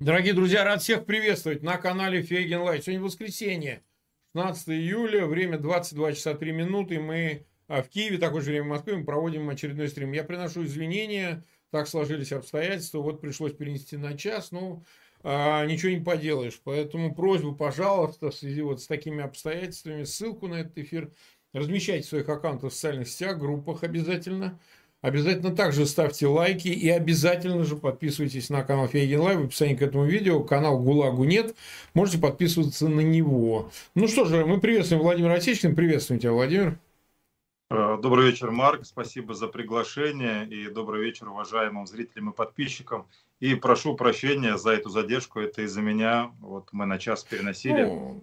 Дорогие друзья, рад всех приветствовать на канале Фейгин Live. Сегодня воскресенье, 16 июля, время 22 часа 3 минуты. Мы а, в Киеве, такое же время в Москве, мы проводим очередной стрим. Я приношу извинения, так сложились обстоятельства, вот пришлось перенести на час, ну, а, ничего не поделаешь. Поэтому просьба, пожалуйста, в связи вот с такими обстоятельствами, ссылку на этот эфир размещайте в своих аккаунтах в социальных сетях, группах обязательно – Обязательно также ставьте лайки и обязательно же подписывайтесь на канал Фейгин Live. В описании к этому видео канал ГУЛАГу нет. Можете подписываться на него. Ну что же, мы приветствуем Владимира Отечественного. Приветствуем тебя, Владимир. Э, добрый вечер, Марк. Спасибо за приглашение. И добрый вечер уважаемым зрителям и подписчикам. И прошу прощения за эту задержку. Это из-за меня. Вот мы на час переносили. Ну,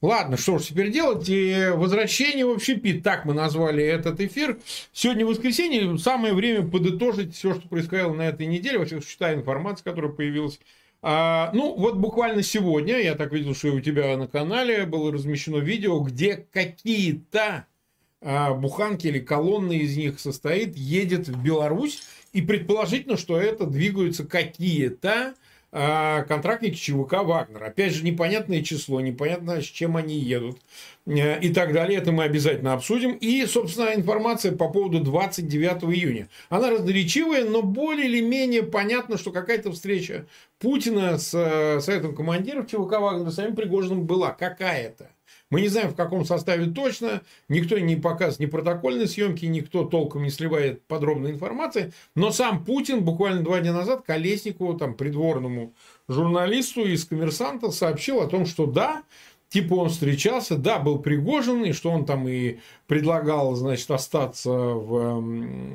Ладно, что ж теперь делать? И возвращение в общепит, так мы назвали этот эфир. Сегодня воскресенье, самое время подытожить все, что происходило на этой неделе, вообще считая информацию, которая появилась. А, ну, вот буквально сегодня, я так видел, что у тебя на канале было размещено видео, где какие-то а, буханки или колонны из них состоит, едет в Беларусь, и предположительно, что это двигаются какие-то контрактники ЧВК «Вагнер». Опять же, непонятное число, непонятно, с чем они едут э, и так далее. Это мы обязательно обсудим. И, собственно, информация по поводу 29 июня. Она разноречивая, но более или менее понятно, что какая-то встреча Путина с э, Советом командиров ЧВК «Вагнер» самим Пригожиным была. Какая-то. Мы не знаем, в каком составе точно, никто не показывает ни протокольной съемки, никто толком не сливает подробной информации, но сам Путин буквально два дня назад Колесникову, там, придворному журналисту из «Коммерсанта» сообщил о том, что да, типа он встречался, да, был Пригожин, и что он там и предлагал, значит, остаться в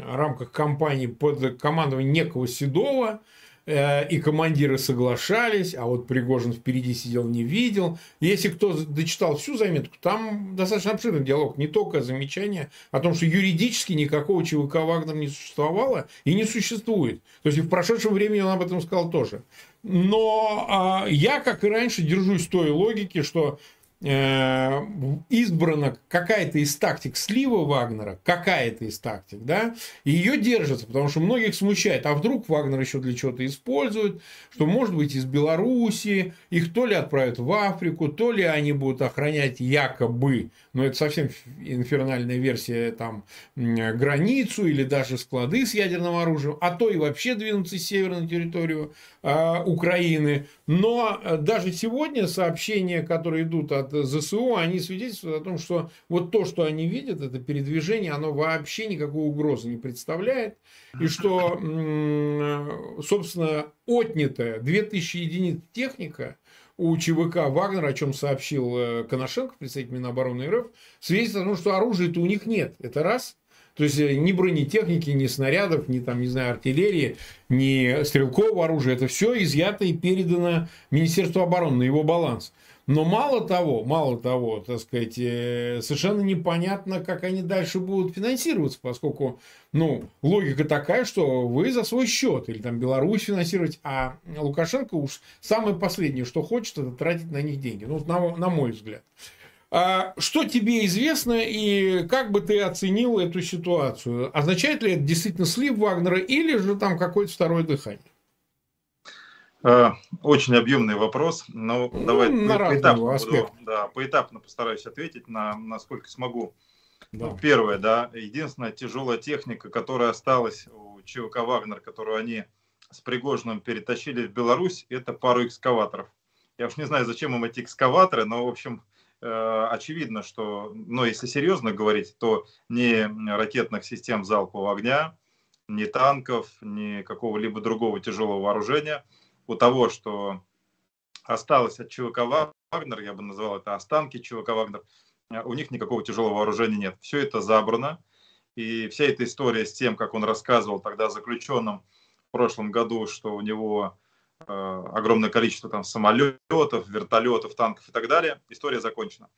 рамках кампании под командованием некого Седова, и командиры соглашались, а вот Пригожин впереди сидел, не видел. Если кто дочитал всю заметку, там достаточно обширный диалог, не только замечание о том, что юридически никакого ЧВК Вагнер не существовало и не существует. То есть и в прошедшем времени он об этом сказал тоже. Но а, я, как и раньше, держусь той логики, что Э, избрана какая-то из тактик слива Вагнера, какая-то из тактик, да, и ее держатся, потому что многих смущает, а вдруг Вагнер еще для чего-то использует, что может быть из Белоруссии, их то ли отправят в Африку, то ли они будут охранять якобы, но это совсем инфернальная версия, там, границу или даже склады с ядерным оружием, а то и вообще двинуться с севера на территорию э, Украины. Но э, даже сегодня сообщения, которые идут от ЗСУ, они свидетельствуют о том, что вот то, что они видят, это передвижение, оно вообще никакой угрозы не представляет. И что, собственно, отнятая 2000 единиц техника у ЧВК «Вагнер», о чем сообщил э, Коношенко, представитель Минобороны РФ, свидетельствует о том, что оружия-то у них нет. Это раз. То есть э, ни бронетехники, ни снарядов, ни там, не знаю, артиллерии, ни стрелкового оружия. Это все изъято и передано Министерству обороны на его баланс. Но мало того, мало того, так сказать, э, совершенно непонятно, как они дальше будут финансироваться, поскольку, ну, логика такая, что вы за свой счет или там Беларусь финансировать, а Лукашенко уж самое последнее, что хочет, это тратить на них деньги. Ну, на, на мой взгляд. А что тебе известно и как бы ты оценил эту ситуацию? Означает ли это действительно слив Вагнера или же там какое-то второе дыхание? Э, очень объемный вопрос, но ну, давай на поэтапно, буду, да, поэтапно постараюсь ответить, на, насколько смогу. Да. Ну, первое, да, единственная тяжелая техника, которая осталась у ЧВК «Вагнер», которую они с Пригожиным перетащили в Беларусь, это пару экскаваторов. Я уж не знаю, зачем им эти экскаваторы, но, в общем, э, очевидно, что, ну, если серьезно говорить, то ни ракетных систем залпового огня, ни танков, ни какого-либо другого тяжелого вооружения – у того, что осталось от ЧВК Вагнер, я бы назвал это останки ЧВК Вагнер, э, у них никакого тяжелого вооружения нет. Все это забрано. И вся эта история с тем, как он рассказывал тогда заключенным в прошлом году, что у него э, огромное количество там самолетов, вертолетов, танков и так далее, история закончена.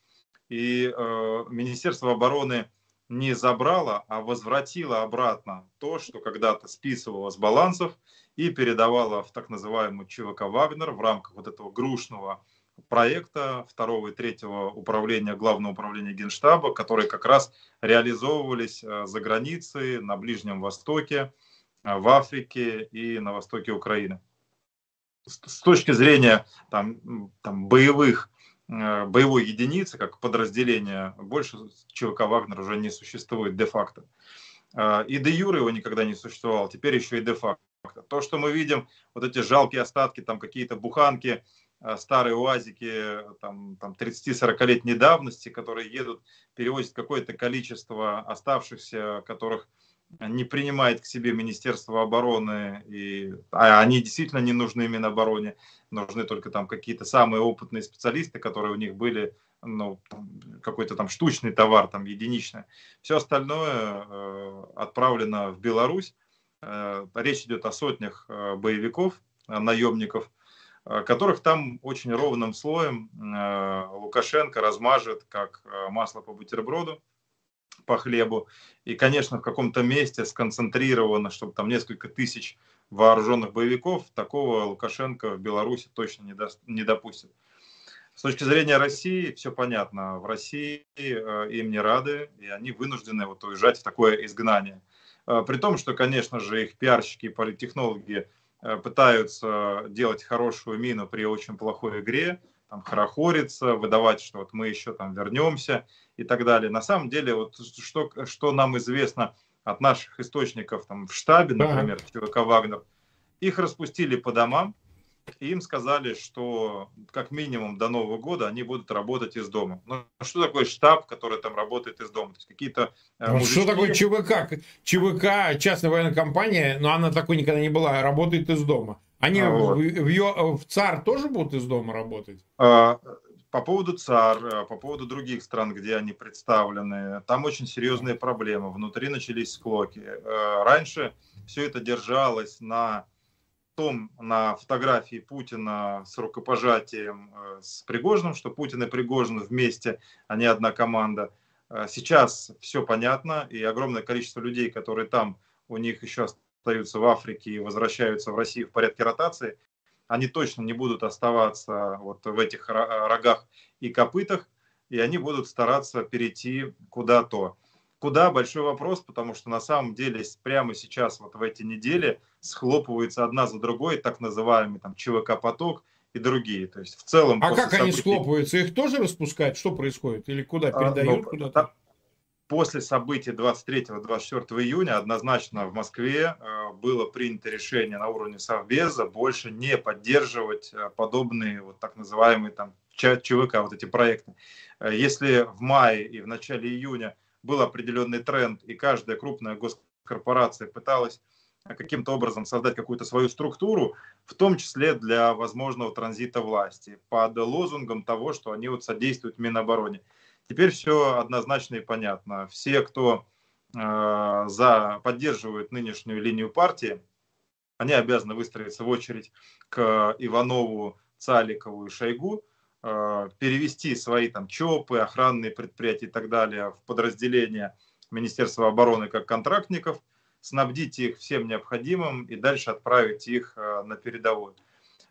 И э, Министерство обороны не забрало, а возвратило обратно то, что когда-то списывало с балансов и передавала в так называемую ЧВК «Вагнер» в рамках вот этого грушного проекта второго и третьего управления, главного управления Генштаба, которые как раз реализовывались э, за границей, на Ближнем Востоке, э, в Африке и на востоке Украины. с точки зрения там, там боевых боевой единицы, как подразделения, больше ЧВК «Вагнер» уже не существует де-факто. И де юре его никогда не существовало, теперь еще и де-факто. То, что мы видим, вот эти жалкие остатки, там какие-то буханки, Э, старые УАЗики там, там 30-40-летней давности, которые едут, перевозят какое-то количество оставшихся, которых не принимает к себе Министерство обороны, и, а они действительно не нужны Минобороне, нужны только там какие-то самые опытные специалисты, которые у них были, ну, какой-то там штучный товар, там, единичный. Все остальное э, отправлено в Беларусь. Э, речь идет о сотнях э, боевиков, э, наемников, Э, которых там очень ровным слоем э, Лукашенко размажет, как э, масло по бутерброду, по хлебу. И, конечно, в каком-то месте сконцентрировано, чтобы там несколько тысяч вооруженных боевиков, такого Лукашенко в Беларуси точно не, до, не допустит. С точки зрения России все понятно. В России им не рады, и они вынуждены вот уезжать в такое изгнание. При том, что, конечно же, их пиарщики и политтехнологи Э, пытаются делать хорошую мину при очень плохой игре, там, хорохориться, выдавать, что вот мы еще там вернемся и так далее. На самом деле, вот что, что нам известно от наших источников там, в штабе, например, ЧВК «Вагнер», их распустили по домам, и им сказали, что как минимум до Нового года они будут работать из дома. Ну, что такое штаб, который там работает из дома? То есть какие-то э, ну, Что такое ЧВК? ЧВК, частная военная компания, но она такой никогда не была, работает из дома. Они а, вот. в, в, в ЦАР тоже будут из дома работать? А, по поводу ЦАР, э, по поводу других стран, где они представлены, там очень серьезные проблемы. Внутри начались склоки. Э, раньше все это держалось на том на фотографии Путина с рукопожатием э, с Пригожиным, что Путин и Пригожин вместе, а не одна команда. Сейчас все понятно, и огромное количество людей, которые там, у них еще остаются в Африке и возвращаются в Россию в порядке ротации, они точно не будут оставаться вот в этих рогах и копытах, и они будут стараться перейти куда-то. Куда большой вопрос, потому что на самом деле прямо сейчас, вот в эти недели, схлопываются одна за другой так называемый там ЧВК-поток и другие. То есть в целом... А как событий... они схлопываются? Их тоже распускают? Что происходит? Или куда? А, Передают а, ну, куда-то? После событий 23-24 июня однозначно в Москве э, было принято решение на уровне Совбеза больше не поддерживать э, подобные вот так называемые там ЧВК, вот эти проекты. Э, если в мае и в начале июня был определенный тренд, и каждая крупная госкорпорация пыталась каким-то образом создать какую-то свою структуру, в том числе для возможного транзита власти, под лозунгом того, что они вот содействуют Минобороне. Теперь все однозначно и понятно. Все, кто э, за, поддерживают нынешнюю линию партии, они обязаны выстроиться в очередь к Иванову, Цаликову и Шойгу, Э, перевести свои там ЧОПы, охранные предприятия и так далее в подразделения Министерства обороны как контрактников, снабдить их всем необходимым и дальше отправить их э, на передовую.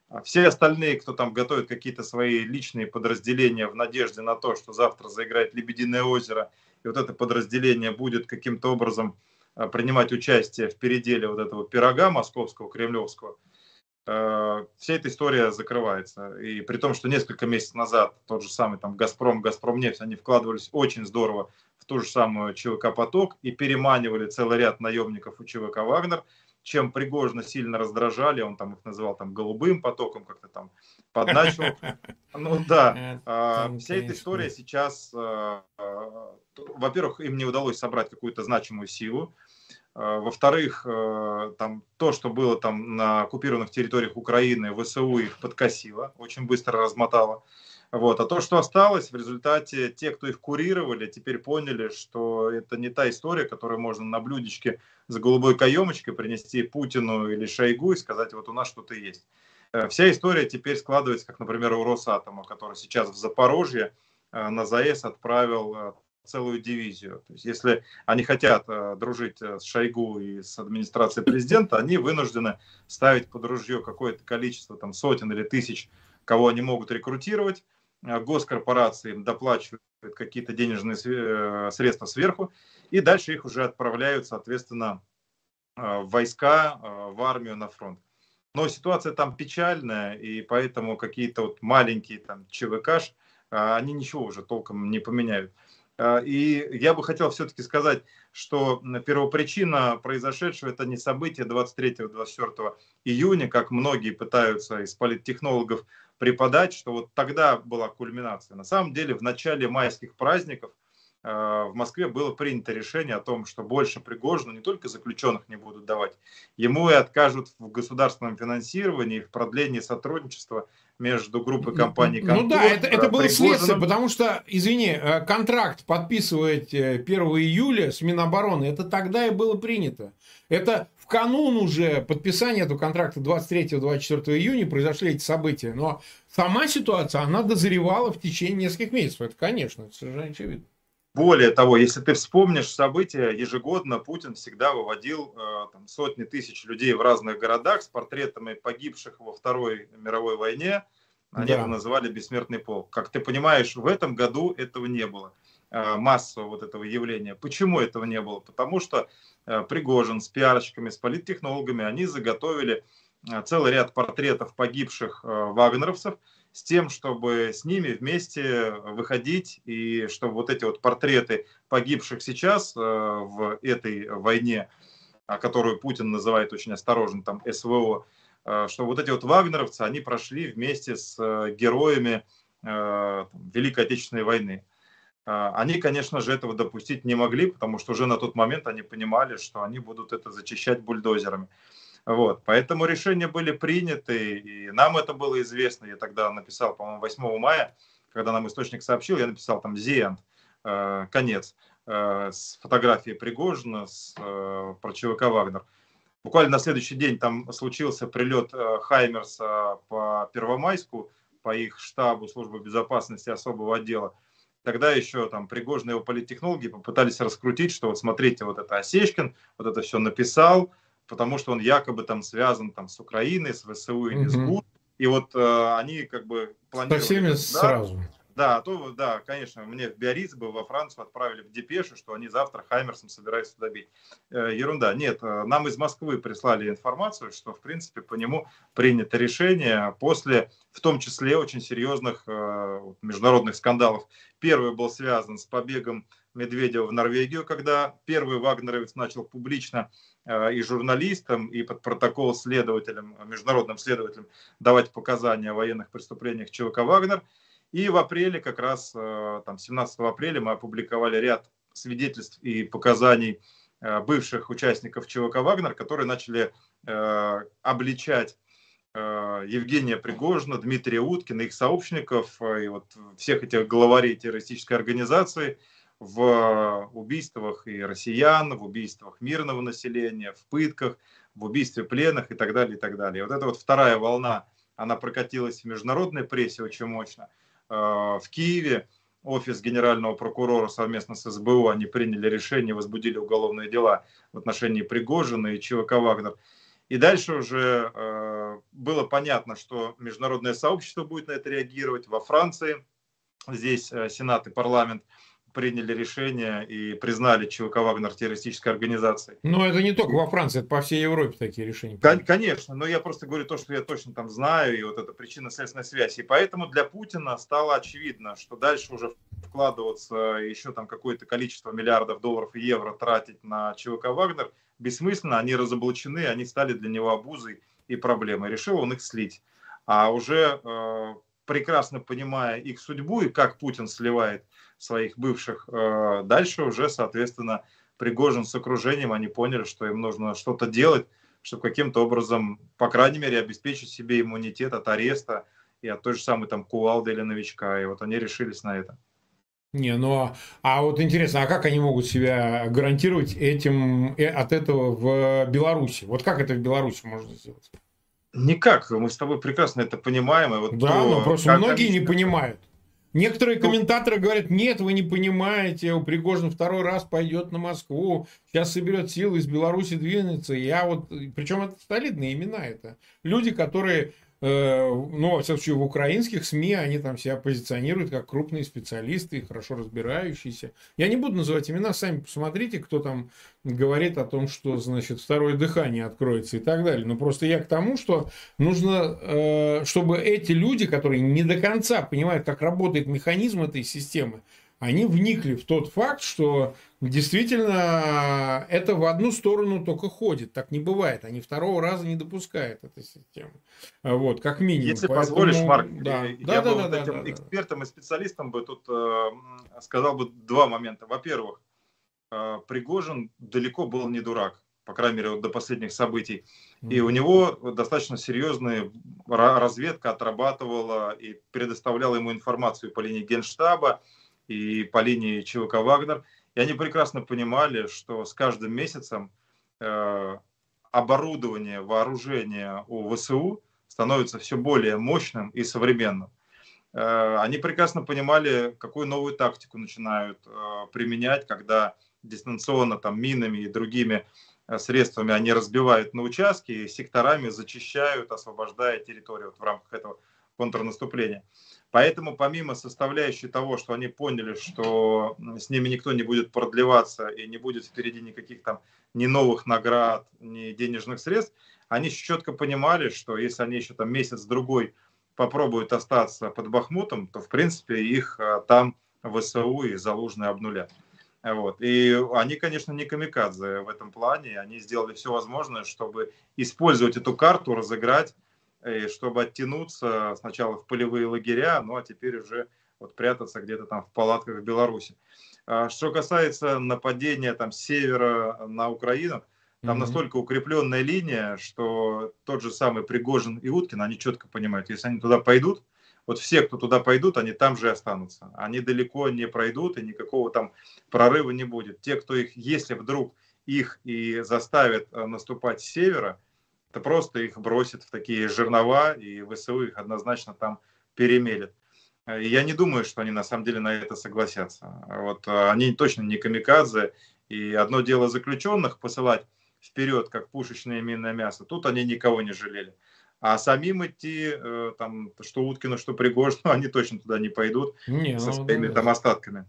А все остальные, кто там готовит какие-то свои личные подразделения в надежде на то, что завтра заиграет «Лебединое озеро», и вот это подразделение будет каким-то образом э, принимать участие в переделе вот этого пирога московского, кремлевского – Э, вся эта история закрывается. И при том, что несколько месяцев назад тот же самый там Газпром, Газпром нефть, они вкладывались очень здорово в ту же самую ЧВК «Поток» и переманивали целый ряд наемников у ЧВК «Вагнер», чем Пригожина сильно раздражали, он там их называл там голубым потоком, как-то там подначивал. Ну да, а, вся эта история сейчас, э, э, во-первых, им не удалось собрать какую-то значимую силу, во-вторых, там, то, что было там на оккупированных территориях Украины, ВСУ их подкосило, очень быстро размотало. Вот. А то, что осталось, в результате те, кто их курировали, теперь поняли, что это не та история, которую можно на блюдечке с голубой каемочкой принести Путину или Шойгу и сказать, вот у нас что-то есть. Э, вся история теперь складывается, как, например, у Росатома, который сейчас в Запорожье на ЗАЭС отправил целую дивизию. То есть, если они хотят э, дружить э, с Шойгу и с администрацией президента, они вынуждены ставить под ружье какое-то количество, там, сотен или тысяч, кого они могут рекрутировать. Э, госкорпорации доплачивают какие-то денежные э, средства сверху, и дальше их уже отправляют, соответственно, э, в войска, в армию, на фронт. Но ситуация там печальная, и поэтому какие-то вот маленькие там ЧВКш, они ничего уже толком не поменяют. А, и я бы хотел все-таки сказать, что первопричина произошедшего это не событие 23-24 июня, как многие пытаются из политтехнологов преподать, что вот тогда была кульминация. На самом деле в начале майских праздников – Э, в Москве было принято решение о том, что больше Пригожину не только заключенных не будут давать, ему и откажут в государственном финансировании, в продлении сотрудничества между группой компаний Контор, Ну да, это, это было следствие, потому что, извини, э, контракт подписывать 1 э, июля с Минобороны, это тогда и было принято. Это в канун уже подписания этого контракта 23-24 июня произошли эти события. Но сама ситуация, она дозревала в течение нескольких месяцев. Это, конечно, это совершенно очевидно. Более того, если ты вспомнишь события, ежегодно Путин всегда выводил э, там, сотни тысяч людей в разных городах с портретами погибших во Второй мировой войне. Они да. это называли «Бессмертный полк». Как ты понимаешь, в этом году этого не было э, массового вот этого явления. Почему этого не было? Потому что э, Пригожин с пиарщиками, с политтехнологами, они заготовили э, целый ряд портретов погибших э, вагнеровцев – с тем, чтобы с ними вместе выходить и чтобы вот эти вот портреты погибших сейчас э, в этой войне, которую Путин называет очень осторожно там СВО, э, что вот эти вот вагнеровцы, они прошли вместе с э, героями Великой Отечественной войны. Они, конечно же, этого допустить не могли, потому что уже на тот момент они понимали, что они будут это зачищать бульдозерами. Вот, поэтому решения были приняты, и нам это было известно. Я тогда написал, по-моему, 8 мая, когда нам источник сообщил, я написал там «Зиэнд», э, конец, э, с фотографией Пригожина, с, э, про ЧВК «Вагнер». Буквально на следующий день там случился прилет э, Хаймерса по Первомайску, по их штабу службы безопасности особого отдела. Тогда еще там Пригожин и его политтехнологи попытались раскрутить, что вот смотрите, вот это Осечкин, вот это все написал, потому что он якобы там связан там с Украиной, с ВСУ или угу. с ГУД. И вот э, они как бы планировали... Со всеми да, сразу. Да, то, да, конечно, мне в Биарриц бы во Францию отправили в депешу, что они завтра Хаймерсом собираются добить. Э, ерунда. Нет, э, нам из Москвы прислали информацию, что, в принципе, по нему принято решение после, в том числе, очень серьезных э, международных скандалов. Первый был связан с побегом Медведева в Норвегию, когда первый вагнеровец начал публично и журналистам, и под протокол следователям, международным следователям давать показания о военных преступлениях ЧВК «Вагнер». И в апреле, как раз э, там, 17 апреля, мы опубликовали ряд свидетельств и показаний э, бывших участников ЧВК «Вагнер», которые начали обличать Евгения Пригожина, Дмитрия Уткина, их сообщников и вот всех этих главарей террористической организации – в убийствах и россиян, в убийствах мирного населения, в пытках, в убийстве пленных и так далее, и так далее. И вот эта вот вторая волна, она прокатилась в международной прессе очень мощно. Э, в Киеве офис генерального прокурора совместно с СБУ, они приняли решение, возбудили уголовные дела в отношении Пригожина и ЧВК «Вагнер». И дальше уже э, было понятно, что международное сообщество будет на это реагировать. Во Франции здесь э, Сенат и парламент – приняли решение и признали ЧВК Вагнер террористической организацией. Но это не только во Франции, это по всей Европе такие решения. Конечно, но я просто говорю то, что я точно там знаю, и вот это причинно-следственная связь. И поэтому для Путина стало очевидно, что дальше уже вкладываться еще там какое-то количество миллиардов долларов и евро тратить на ЧВК Вагнер бессмысленно, они разоблачены, они стали для него обузой и проблемой. Решил он их слить. А уже э, прекрасно понимая их судьбу и как Путин сливает своих бывших. Э, дальше уже, соответственно, Пригожин с окружением, они поняли, что им нужно что-то делать, чтобы каким-то образом, по крайней мере, обеспечить себе иммунитет от ареста и от той же самой там кувалды или новичка. И вот они решились на это. Не, ну а, а вот интересно, а как они могут себя гарантировать этим э, от этого в Беларуси? Вот как это в Беларуси можно сделать? Никак, мы с тобой прекрасно это понимаем. И вот да, то, но просто многие не понимают. Некоторые ну, комментаторы говорят, нет, вы не понимаете, у Пригожин второй раз пойдет на Москву, сейчас соберет силы, из Беларуси двинется. Я вот, причем это солидные имена это. Люди, которые ну, во всяком случае, в украинских СМИ они там себя позиционируют как крупные специалисты, хорошо разбирающиеся. Я не буду называть имена, сами посмотрите, кто там говорит о том, что, значит, второе дыхание откроется и так далее. Но просто я к тому, что нужно, э, чтобы эти люди, которые не до конца понимают, как работает механизм этой системы, они вникли в тот факт, что действительно это в одну сторону только ходит. Так не бывает. Они второго раза не допускают этой системы. Вот, как минимум. Если Поэтому... позволишь, Марк, да. я да, бы да, вот да, этим да, экспертом да. и специалистом бы тут э, сказал бы два момента. Во-первых, э, Пригожин далеко был не дурак по крайней мере, вот до последних событий. И у него достаточно серьезная разведка отрабатывала и предоставляла ему информацию по линии Генштаба, и по линии ЧВК «Вагнер». И они прекрасно понимали, что с каждым месяцем э, оборудование, вооружение у ВСУ становится все более мощным и современным. Э, они прекрасно понимали, какую новую тактику начинают э, применять, когда дистанционно там минами и другими э, средствами они разбивают на участки и секторами зачищают, освобождая территорию вот в рамках этого контрнаступления. Поэтому помимо составляющей того, что они поняли, что с ними никто не будет продлеваться и не будет впереди никаких там ни новых наград, ни денежных средств, они четко понимали, что если они еще там месяц-другой попробуют остаться под Бахмутом, то в принципе их а, там ВСУ и Залужные обнулят. Вот. И они, конечно, не камикадзе в этом плане. Они сделали все возможное, чтобы использовать эту карту, разыграть чтобы оттянуться сначала в полевые лагеря, ну а теперь уже вот прятаться где-то там в палатках в Беларуси. А что касается нападения там с севера на Украину, там mm-hmm. настолько укрепленная линия, что тот же самый Пригожин и Уткин, они четко понимают, если они туда пойдут, вот все, кто туда пойдут, они там же и останутся. Они далеко не пройдут, и никакого там прорыва не будет. Те, кто их, если вдруг их и заставят э, наступать с севера, это просто их бросит в такие жернова, и ВСУ их однозначно там перемелет. И я не думаю, что они на самом деле на это согласятся. Вот а, они точно не камикадзе, и одно дело заключенных посылать вперед, как пушечное минное мясо, тут они никого не жалели. А самим идти, э, там, что Уткину, что Пригожину, они точно туда не пойдут не, со ну, своими ну, там остатками.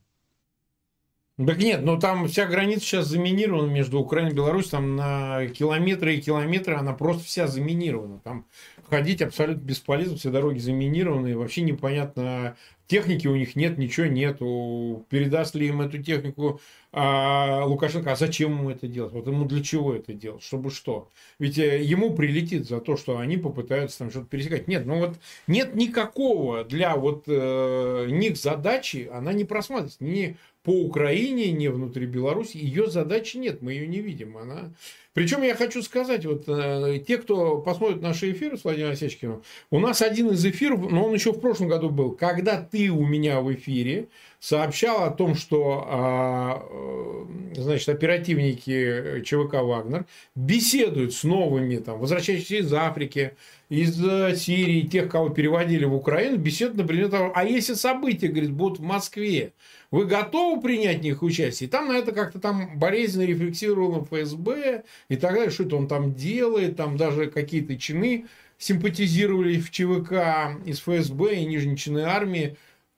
Так нет, ну там вся граница сейчас заминирована между Украиной и Беларусью, там на километры и километры она просто вся заминирована. Там ходить абсолютно бесполезно, все дороги заминированы, и вообще непонятно, техники у них нет, ничего нету. Передаст ли им эту технику а, Лукашенко, а зачем ему это делать? Вот ему для чего это делать? Чтобы что? Ведь э, ему прилетит за то, что они попытаются там что-то пересекать. Нет, ну вот нет никакого для вот э, них задачи, она не просматривается ни по Украине, ни внутри Беларуси. Ее задачи нет, мы ее не видим. Она причем я хочу сказать, вот э, те, кто посмотрит наши эфиры с Владимиром Осечкиным, у нас один из эфиров, но он еще в прошлом году был, когда ты у меня в эфире сообщал о том, что а, э, значит, оперативники ЧВК «Вагнер» беседуют с новыми, там, возвращающимися из Африки, из э, Сирии, тех, кого переводили в Украину, беседуют, например, того, а если события, говорит, будут в Москве, вы готовы принять в них участие? И там на это как-то там болезненно рефлексировало ФСБ и так далее, что это он там делает, там даже какие-то чины симпатизировали в ЧВК из ФСБ и нижней чины армии.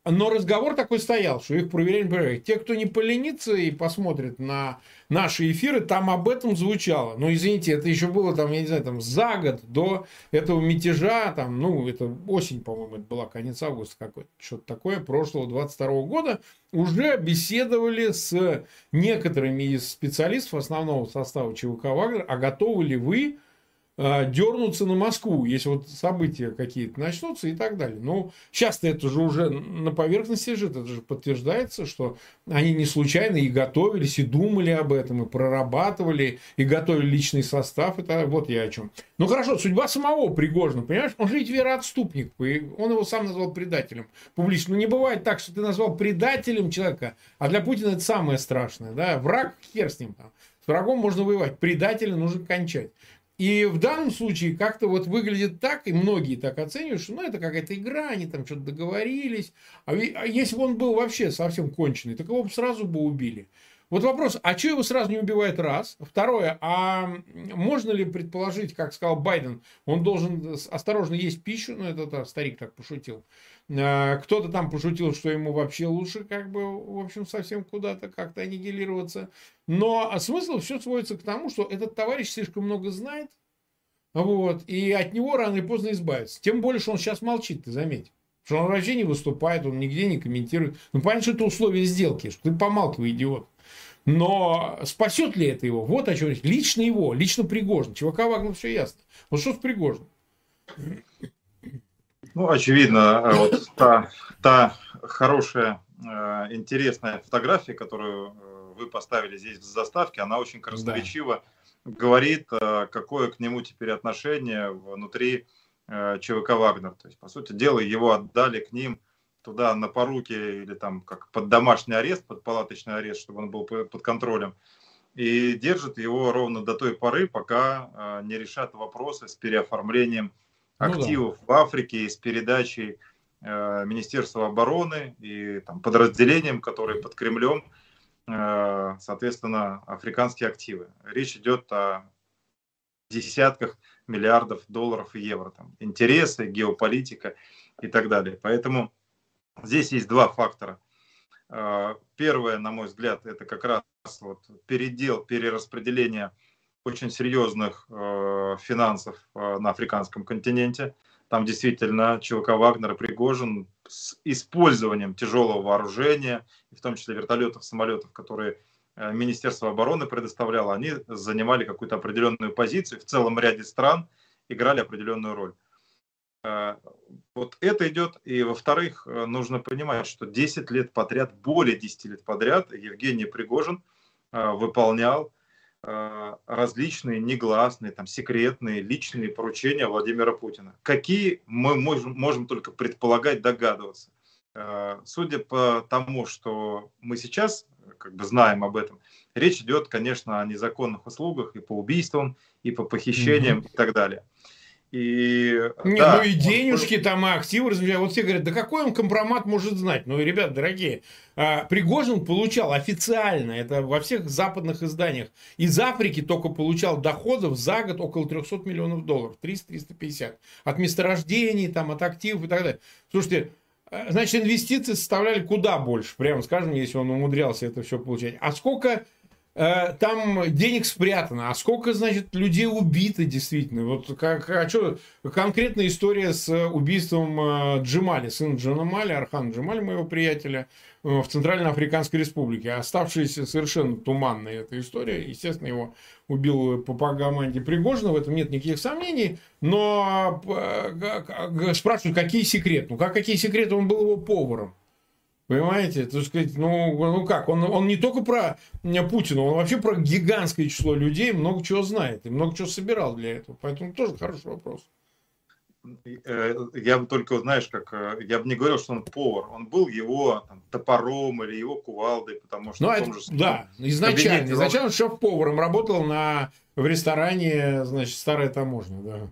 Но разговор такой стоял, что их проверяли, проверяли. Те, кто не поленится и посмотрит на наши эфиры, там об этом звучало. Но, извините, это еще было, там, я не знаю, там, за год до этого мятежа, там, ну, это осень, по-моему, это была конец августа какой-то, что-то такое, прошлого 22 года, уже беседовали с некоторыми из специалистов основного состава ЧВК «Вагнер», а готовы ли вы дернуться на Москву, если вот события какие-то начнутся и так далее. Но сейчас-то это же уже на поверхности лежит, это же подтверждается, что они не случайно и готовились, и думали об этом, и прорабатывали, и готовили личный состав. Это вот я о чем. Ну хорошо, судьба самого Пригожина, понимаешь, он же ведь вероотступник, он его сам назвал предателем публично. Ну не бывает так, что ты назвал предателем человека, а для Путина это самое страшное, да, враг, хер с ним там. С врагом можно воевать, предателя нужно кончать. И в данном случае как-то вот выглядит так, и многие так оценивают, что ну, это какая-то игра, они там что-то договорились. А, а если бы он был вообще совсем конченый, так его бы сразу бы убили. Вот вопрос, а что его сразу не убивает? Раз. Второе, а можно ли предположить, как сказал Байден, он должен осторожно есть пищу, ну, это, это старик так пошутил. А, кто-то там пошутил, что ему вообще лучше, как бы, в общем, совсем куда-то как-то аннигилироваться. Но смысл все сводится к тому, что этот товарищ слишком много знает, вот, и от него рано или поздно избавиться. Тем более, что он сейчас молчит, ты заметь. Что он вообще не выступает, он нигде не комментирует. Ну, понятно, что это условие сделки, что ты помалкивай, идиот. Но спасет ли это его? Вот о чем речь. Лично его, лично Пригожин. ЧВК Вагнер все ясно. Вот что с Пригожиным? Ну, очевидно, э, вот та, та хорошая, э, интересная фотография, которую э, вы поставили здесь в заставке, она очень красноречиво да. говорит, какое к нему теперь отношение внутри ЧВК «Вагнер». То есть, по сути дела, его отдали к ним туда на поруки или там как под домашний арест, под палаточный арест, чтобы он был под контролем. И держат его ровно до той поры, пока не решат вопросы с переоформлением активов ну, да. в Африке и с передачей э, Министерства обороны и там, подразделениям, которые под Кремлем, э, соответственно, африканские активы. Речь идет о десятках миллиардов долларов и евро. Там, интересы, геополитика и так далее. Поэтому здесь есть два фактора. Э, первое, на мой взгляд, это как раз вот передел, перераспределение очень серьезных э, финансов э, на африканском континенте. Там действительно ЧВК Вагнер Пригожин с использованием тяжелого вооружения, в том числе вертолетов, самолетов, которые э, Министерство обороны предоставляло, они занимали какую-то определенную позицию, в целом ряде стран играли определенную роль. Э, вот это идет. И, во-вторых, э, нужно понимать, что 10 лет подряд, более 10 лет подряд Евгений Пригожин э, выполнял различные негласные, там, секретные, личные поручения Владимира Путина. Какие мы можем, можем только предполагать, догадываться. Э, судя по тому, что мы сейчас как бы знаем об этом, речь идет, конечно, о незаконных услугах и по убийствам, и по похищениям mm-hmm. и так далее. И, не, да, ну и денежки он... там, и активы размещают. Вот все говорят, да какой он компромат может знать? Ну, ребят, дорогие, а, Пригожин получал официально, это во всех западных изданиях, из Африки только получал доходов за год около 300 миллионов долларов, 300-350. От месторождений, там, от активов и так далее. Слушайте, а, значит, инвестиции составляли куда больше, прямо скажем, если он умудрялся это все получать. А сколько там денег спрятано, а сколько, значит, людей убито действительно. Вот как, а что, конкретная история с убийством э, Джимали, сына Джана Мали, Архан Джимали, моего приятеля, э, в Центральной Африканской Республике. Оставшаяся совершенно туманная эта история. Естественно, его убил по команде Пригожина, в этом нет никаких сомнений. Но спрашивают, какие секреты? Ну, как какие секреты? Он был его поваром. Понимаете? Так сказать, ну, ну как, он, он не только про Путина, он вообще про гигантское число людей много чего знает и много чего собирал для этого. Поэтому тоже хороший вопрос. Э, я бы только, знаешь, как э, я бы не говорил, что он повар. Он был его там, топором или его кувалдой, потому что... Ну, это, же, да, изначально. Изначально шеф-поваром работал на, в ресторане, значит, старая таможня, да.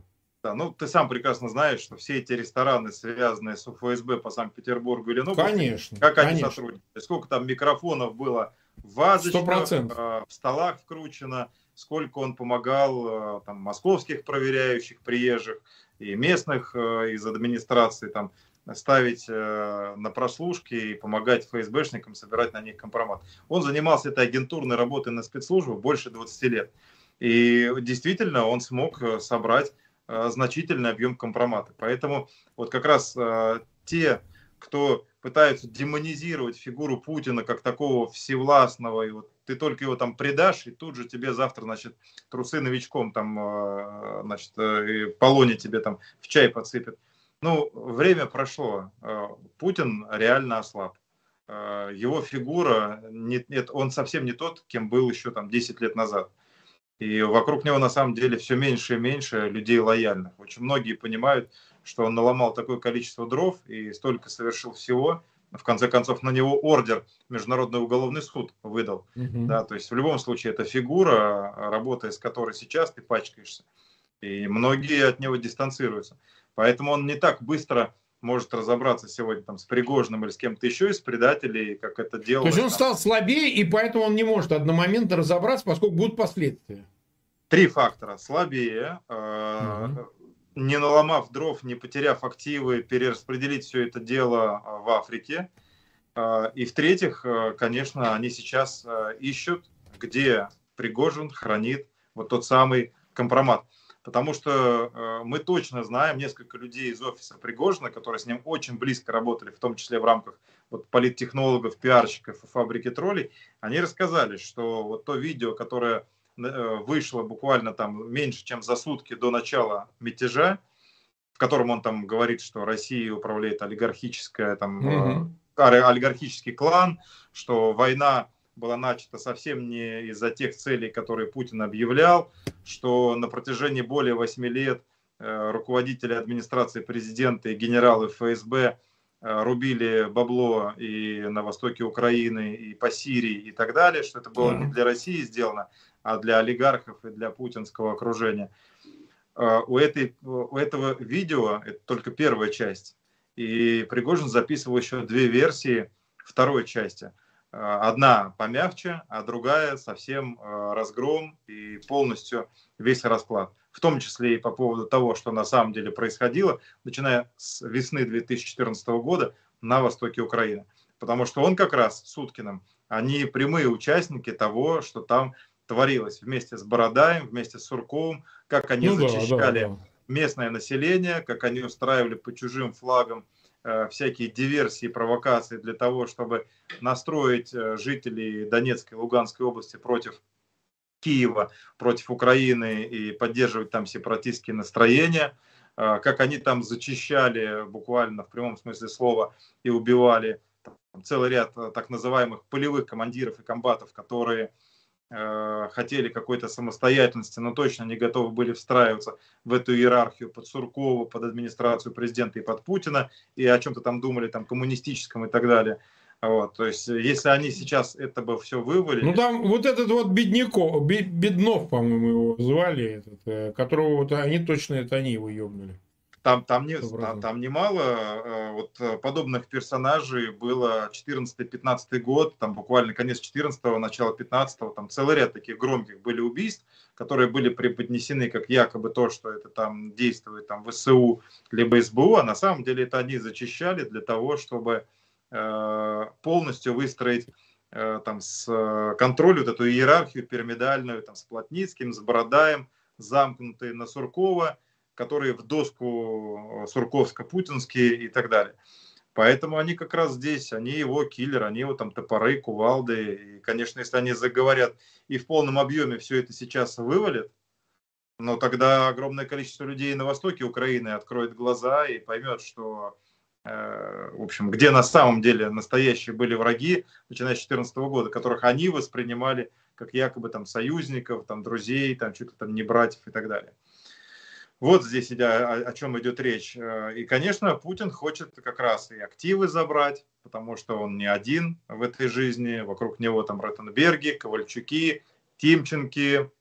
Да, ну ты сам прекрасно знаешь, что все эти рестораны, связанные с ФСБ по Санкт-Петербургу или ну, конечно, как конечно. они сотрудничали, сколько там микрофонов было в вазочках, э, в столах вкручено, сколько он помогал э, там московских проверяющих, приезжих и местных э, из администрации там ставить на прослушки и помогать ФСБшникам собирать на них компромат. Он занимался этой агентурной работой на спецслужбу больше 20 лет. И действительно он смог собрать Э, значительный объем компромата. Поэтому вот как раз э, те, кто пытаются демонизировать фигуру Путина как такого всевластного, и вот ты только его там предашь, и тут же тебе завтра, значит, трусы новичком там, э, значит, и полоне тебе там в чай подсыпят. Ну, время прошло. Путин реально ослаб. Его фигура, нет, нет, он совсем не тот, кем был еще там 10 лет назад. И вокруг него на самом деле все меньше и меньше людей лояльных. Очень многие понимают, что он наломал такое количество дров и столько совершил всего. В конце концов, на него ордер Международный уголовный суд выдал. Угу. Да, то есть в любом случае это фигура, работая с которой сейчас ты пачкаешься. И многие от него дистанцируются. Поэтому он не так быстро может разобраться сегодня там с Пригожным или с кем-то еще из предателей, как это делал. То есть он стал слабее, и поэтому он не может одномоментно разобраться, поскольку будут последствия. Три фактора. Слабее, угу. не наломав дров, не потеряв активы, перераспределить все это дело э, в Африке. Э, и в-третьих, конечно, они сейчас ищут, где Пригожин хранит вот тот самый компромат. Потому что э, мы точно знаем несколько людей из офиса Пригожина, которые с ним очень близко работали, в том числе в рамках вот, политтехнологов, пиарщиков и фабрики троллей. Они рассказали, что вот то видео, которое э, вышло буквально там меньше, чем за сутки до начала мятежа, в котором он там говорит, что Россия управляет олигархическая там mm-hmm. олигархический клан, что война была начата совсем не из-за тех целей, которые Путин объявлял, что на протяжении более 8 лет э, руководители администрации президента и генералы ФСБ э, рубили бабло и на востоке Украины, и по Сирии, и так далее, что это было не для России сделано, а для олигархов и для путинского окружения. Э, у, этой, у этого видео, это только первая часть, и Пригожин записывал еще две версии второй части – одна помягче, а другая совсем э, разгром и полностью весь расклад. В том числе и по поводу того, что на самом деле происходило, начиная с весны 2014 года на востоке Украины. Потому что он как раз с Уткиным, они прямые участники того, что там творилось вместе с Бородаем, вместе с Сурковым, как они ну, зачищали да, да, да. местное население, как они устраивали по чужим флагам Э, всякие диверсии, провокации для того, чтобы настроить э, жителей Донецкой и Луганской области против Киева, против Украины и поддерживать там сепаратистские настроения, э, как они там зачищали буквально в прямом смысле слова и убивали. Целый ряд так называемых полевых командиров и комбатов, которые Э, хотели какой-то самостоятельности, но точно не готовы были встраиваться в эту иерархию под Суркова, под администрацию президента и под Путина, и о чем-то там думали, там, коммунистическом и так далее. Вот, то есть, если они сейчас это бы все вывалили... Ну, там вот этот вот Бедняков, Беднов, по-моему, его звали, этот, э, которого вот они точно, это они его ебнули. Там, там, не, там, там немало э, вот, э, подобных персонажей было 14-15 год, там буквально конец 14-го, начало 15-го, там целый ряд таких громких были убийств, которые были преподнесены как якобы то, что это там действует там ВСУ либо СБУ, а на самом деле это они зачищали для того, чтобы э, полностью выстроить э, там с контроль вот эту иерархию пирамидальную там с Плотницким, с Бородаем, замкнутые на Суркова, которые в доску э, Сурковско-Путинские и так далее. Поэтому они как раз здесь, они его киллер, они его там топоры, кувалды. И, конечно, если они заговорят и в полном объеме все это сейчас вывалят, но тогда огромное количество людей на востоке Украины откроет глаза и поймет, что, э, в общем, где на самом деле настоящие были враги, начиная с 2014 года, которых они воспринимали как якобы там союзников, там друзей, там ли там не братьев и так далее. Вот здесь о, о чем идет речь. Э, и, конечно, Путин хочет как раз и активы забрать, потому что он не один в этой жизни. Вокруг него там Ротенберги, Ковальчуки, Тимченки,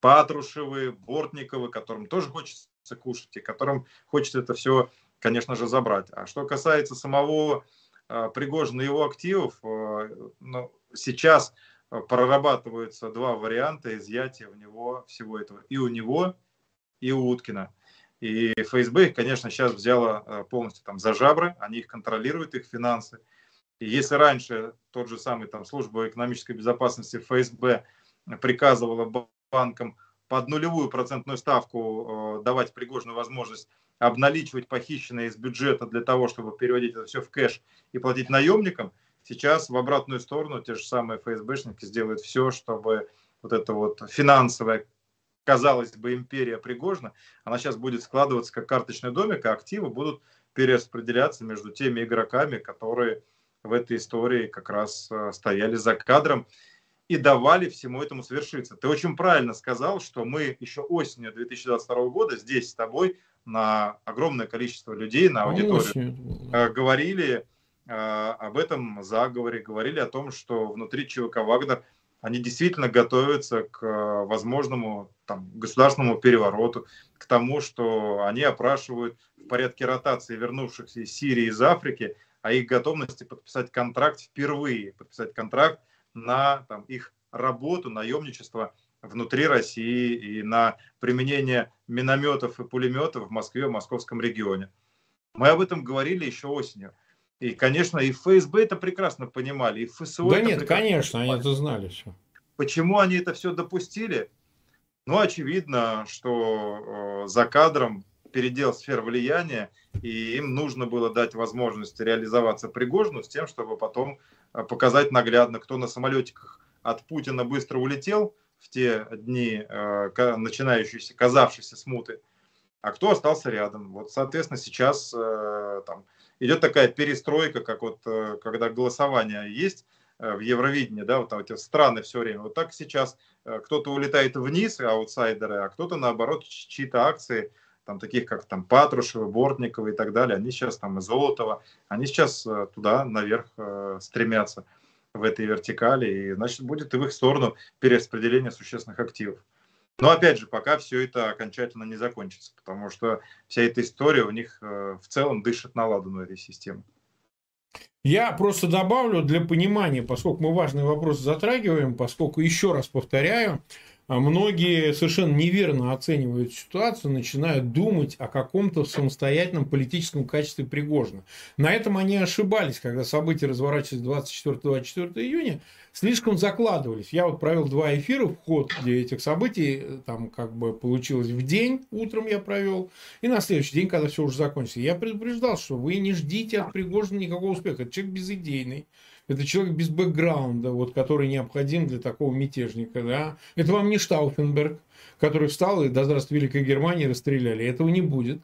Патрушевы, Бортниковы, которым тоже хочется кушать, и которым хочется это все, конечно же, забрать. А что касается самого э, Пригожина и его активов, э, ну, сейчас прорабатываются два варианта изъятия у него всего этого. И у него, и Уткина. И ФСБ их, конечно, сейчас взяла э, полностью там за жабры, они их контролируют, их финансы. И если раньше тот же самый там служба экономической безопасности ФСБ приказывала банкам под нулевую процентную ставку э, давать Пригожину возможность обналичивать похищенное из бюджета для того, чтобы переводить это все в кэш и платить наемникам, сейчас в обратную сторону те же самые ФСБшники сделают все, чтобы вот это вот финансовое казалось бы, империя Пригожина, она сейчас будет складываться как карточный домик, а активы будут перераспределяться между теми игроками, которые в этой истории как раз э, стояли за кадром и давали всему этому совершиться. Ты очень правильно сказал, что мы еще осенью 2022 года здесь с тобой на огромное количество людей, на аудиторию, э, говорили э, об этом заговоре, говорили о том, что внутри ЧВК «Вагнер» они действительно готовятся к э, возможному там, государственному перевороту, к тому, что они опрашивают в порядке ротации вернувшихся из Сирии, из Африки, о их готовности подписать контракт впервые, подписать контракт на там, их работу, наемничество внутри России и на применение минометов и пулеметов в Москве, в московском регионе. Мы об этом говорили еще осенью. И, конечно, и ФСБ это прекрасно понимали, и ФСО Да нет, конечно, понимали. они это знали все. Почему они это все допустили? Ну, очевидно, что э, за кадром передел сфер влияния, и им нужно было дать возможность реализоваться Пригожину с тем, чтобы потом э, показать наглядно, кто на самолетиках от Путина быстро улетел в те дни э, начинающиеся, казавшиеся смуты, а кто остался рядом. Вот, соответственно, сейчас э, там идет такая перестройка, как вот э, когда голосование есть э, в Евровидении, да, вот там эти страны все время. Вот так сейчас э, кто-то улетает вниз, аутсайдеры, а кто-то наоборот чьи-то акции, там таких как там Патрушева, Бортникова и так далее, они сейчас там и Золотова, они сейчас туда наверх стремятся в этой вертикали, и значит будет и в их сторону перераспределение существенных активов. Но опять же, пока все это окончательно не закончится, потому что вся эта история у них э, в целом дышит на ладу на этой системе. Я просто добавлю для понимания, поскольку мы важный вопрос затрагиваем, поскольку, еще раз повторяю, многие совершенно неверно оценивают ситуацию, начинают думать о каком-то самостоятельном политическом качестве Пригожина. На этом они ошибались, когда события разворачивались 24-24 июня, слишком закладывались. Я вот провел два эфира в ход этих событий, там как бы получилось в день, утром я провел, и на следующий день, когда все уже закончится. Я предупреждал, что вы не ждите от Пригожина никакого успеха. Это человек безидейный. Это человек без бэкграунда, вот, который необходим для такого мятежника. Да? Это вам не Штауфенберг, который встал и до здравствия Великой Германии расстреляли. Этого не будет.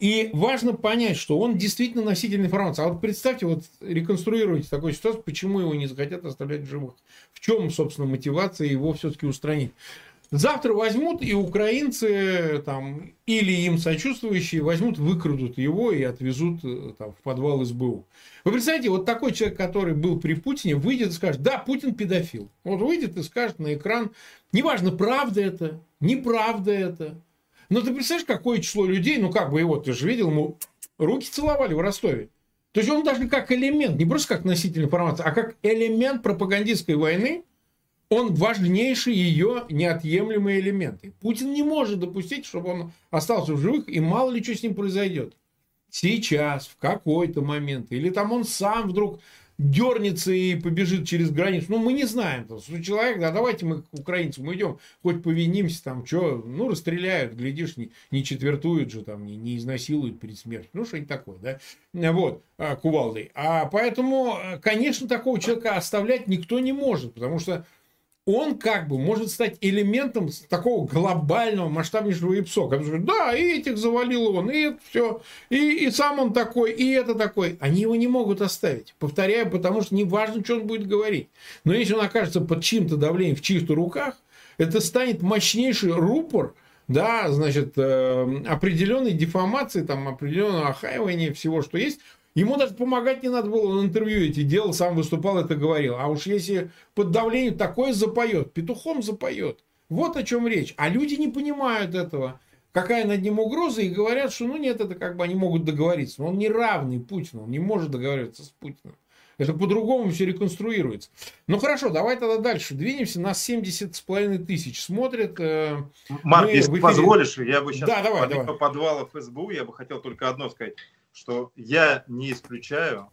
И важно понять, что он действительно носитель информации. А вот представьте, вот реконструируйте такую ситуацию, почему его не захотят оставлять в живых. В чем, собственно, мотивация его все-таки устранить. Завтра возьмут и украинцы, там, или им сочувствующие, возьмут, выкрадут его и отвезут э, там, в подвал СБУ. Вы представляете, вот такой человек, который был при Путине, выйдет и скажет, да, Путин педофил. Вот выйдет и скажет на экран, неважно, правда это, неправда это. Но ты представляешь, какое число людей, ну как бы его, ты же видел, ему руки целовали в Ростове. То есть он даже как элемент, не просто как носитель информации, а как элемент пропагандистской войны, он важнейший ее неотъемлемый элемент. И Путин не может допустить, чтобы он остался в живых, и мало ли что с ним произойдет. Сейчас, в какой-то момент. Или там он сам вдруг дернется и побежит через границу. Ну, мы не знаем. Там, человек, да, давайте мы к украинцам идем, хоть повинимся, там, что, ну, расстреляют, глядишь, не, не четвертуют же, там, не, не изнасилуют перед смертью. Ну, что-нибудь такое, да. Вот, а, кувалдой. А поэтому, конечно, такого человека оставлять никто не может, потому что он как бы может стать элементом такого глобального масштабнейшего ИПСО. Да, и этих завалил он, и все, и, и сам он такой, и это такой. Они его не могут оставить. Повторяю, потому что не важно, что он будет говорить. Но если он окажется под чьим-то давлением в чьих-то руках, это станет мощнейший рупор, да, значит, э, определенной деформации, там, определенного охаивания всего, что есть, Ему даже помогать не надо было, он интервью эти делал, сам выступал, это говорил. А уж если под давлением такое запоет, петухом запоет. Вот о чем речь. А люди не понимают этого. Какая над ним угроза, и говорят, что ну нет, это как бы они могут договориться. Но он не равный Путину, он не может договариваться с Путиным. Это по-другому все реконструируется. Ну хорошо, давай тогда дальше. Двинемся. Нас 70 с половиной тысяч смотрят. Э, Марк, Мы если позволишь, я бы сейчас да, давай, по, давай. по подвалу ФСБУ, я бы хотел только одно сказать что я не исключаю,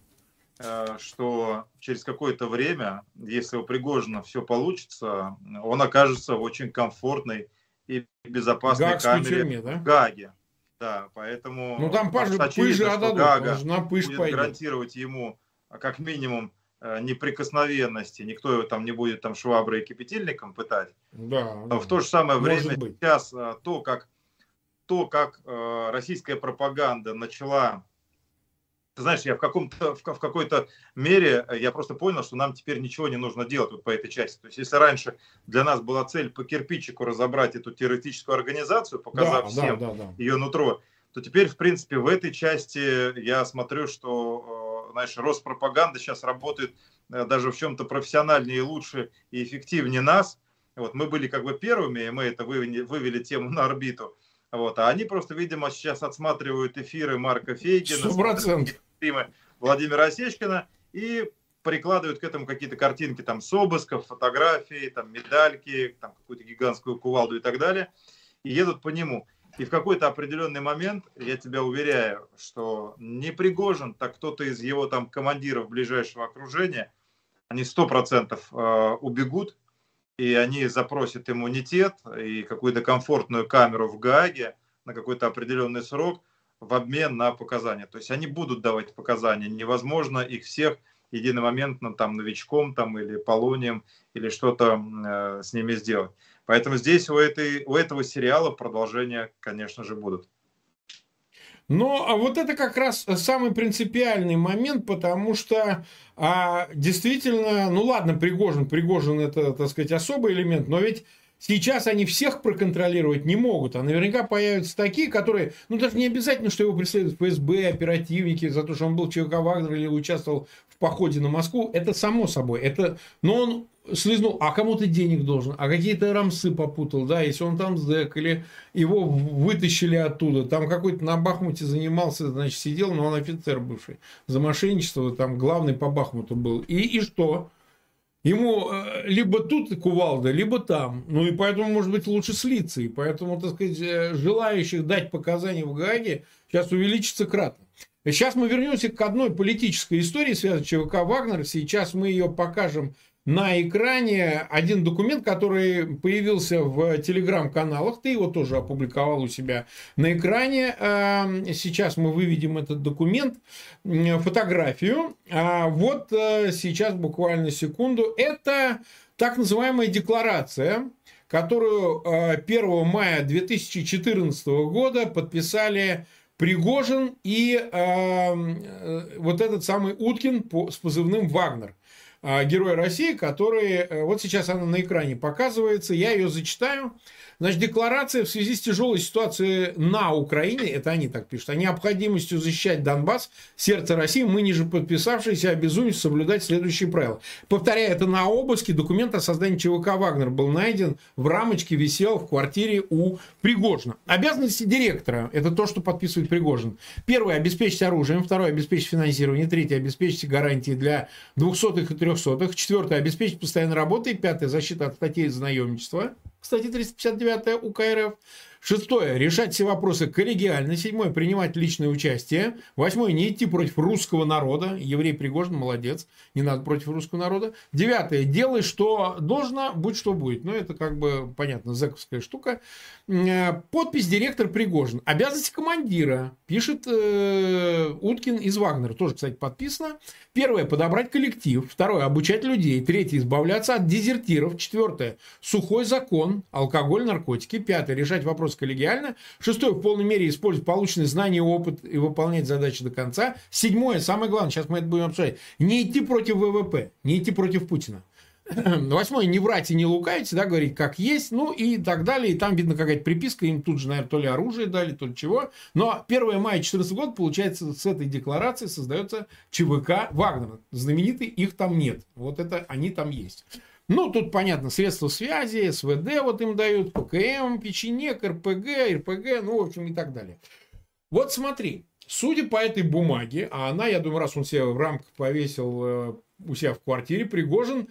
э, что через какое-то время, если у Пригожина все получится, он окажется в очень комфортной и безопасной Гагской камере тюрьме, да? в Гаге. Да, поэтому ну, там паж, пыжи отдадут, Гага на пыж будет пойдет. гарантировать ему как минимум э, неприкосновенности, никто его там не будет там шваброй и кипятильником пытать. Да, в то же самое время быть. сейчас э, то, как то, как российская пропаганда начала ты знаешь, я в, каком-то, в, в какой-то мере, э, я просто понял, что нам теперь ничего не нужно делать вот по этой части. То есть, если раньше для нас была цель по кирпичику разобрать эту террористическую организацию, показав да, всем да, да, да. ее нутро, то теперь, в принципе, в этой части я смотрю, что, э, знаешь, Роспропаганда сейчас работает даже в чем-то профессиональнее лучше и эффективнее нас. Вот, мы были как бы первыми, и мы это вывели, вывели тему на орбиту. Вот, а они просто, видимо, сейчас отсматривают эфиры Марка Фейгина, стримы Владимира Осечкина и прикладывают к этому какие-то картинки там с обысков, фотографии, там медальки, там какую-то гигантскую кувалду и так далее, и едут по нему. И в какой-то определенный момент, я тебя уверяю, что не Пригожин, так кто-то из его там командиров ближайшего окружения, они сто процентов э, убегут, и они запросят иммунитет и какую-то комфортную камеру в Гааге на какой-то определенный срок в обмен на показания. То есть они будут давать показания. Невозможно их всех единомоментно там новичком там или полонием или что-то э, с ними сделать. Поэтому здесь у, этой, у этого сериала продолжения, конечно же, будут. Но а вот это как раз самый принципиальный момент, потому что а, действительно, ну ладно, Пригожин, Пригожин это, так сказать, особый элемент, но ведь Сейчас они всех проконтролировать не могут, а наверняка появятся такие, которые, ну даже не обязательно, что его преследуют ФСБ, оперативники за то, что он был ЧВК Вагнер или участвовал в походе на Москву, это само собой. Это, но он слизнул, а кому ты денег должен, а какие-то рамсы попутал, да, если он там зэк, или его вытащили оттуда, там какой-то на Бахмуте занимался, значит, сидел, но он офицер бывший, за мошенничество, там главный по Бахмуту был. И, и что? Ему э, либо тут кувалда, либо там. Ну и поэтому, может быть, лучше слиться. И поэтому, так сказать, э, желающих дать показания в Гааге сейчас увеличится кратно. Сейчас мы вернемся к одной политической истории, связанной с ЧВК «Вагнер». Сейчас мы ее покажем на экране один документ, который появился в телеграм-каналах. Ты его тоже опубликовал у себя на экране. Эм, сейчас мы выведем этот документ, фотографию. А вот э, сейчас буквально секунду. Это так называемая декларация, которую 1 э, мая 2014 года подписали Пригожин и эм, э, вот этот самый Уткин с позывным «Вагнер». А, героя России, который э, вот сейчас она на экране показывается, я ее зачитаю. Значит, декларация в связи с тяжелой ситуацией на Украине, это они так пишут, о необходимости защищать Донбасс, сердце России, мы ниже подписавшиеся обязуемся соблюдать следующие правила. Повторяю, это на обыске документ о создании ЧВК «Вагнер» был найден в рамочке, висел в квартире у Пригожина. Обязанности директора, это то, что подписывает Пригожин. Первое, обеспечить оружием. Второе, обеспечить финансирование. Третье, обеспечить гарантии для двухсотых и трехсотых. Четвертое, обеспечить постоянной работой. Пятое, защита от статей за наемничество кстати, 359 УК РФ. Шестое. Решать все вопросы коллегиально. Седьмое. Принимать личное участие. Восьмое. Не идти против русского народа. Еврей Пригожин молодец. Не надо против русского народа. Девятое. Делай, что должно, будь что будет. Ну, это как бы, понятно, зэковская штука. Э, подпись директор Пригожин. Обязанности командира. Пишет э, Уткин из Вагнера. Тоже, кстати, подписано. Первое. Подобрать коллектив. Второе. Обучать людей. Третье. Избавляться от дезертиров. Четвертое. Сухой закон. Алкоголь, наркотики. Пятое. Решать вопрос вопрос коллегиально. Шестое, в полной мере использовать полученные знания и опыт и выполнять задачи до конца. Седьмое, самое главное, сейчас мы это будем обсуждать, не идти против ВВП, не идти против Путина. Восьмое, не врать и не лукавить, да, говорить как есть, ну и так далее. И там видно какая-то приписка, им тут же, наверное, то ли оружие дали, то ли чего. Но 1 мая 2014 года, получается, с этой декларации создается ЧВК Вагнера. Знаменитый, их там нет. Вот это они там есть. Ну, тут, понятно, средства связи, СВД вот им дают, ПКМ, печенек, РПГ, РПГ, ну, в общем, и так далее. Вот смотри, судя по этой бумаге, а она, я думаю, раз он себе в рамках повесил э, у себя в квартире, Пригожин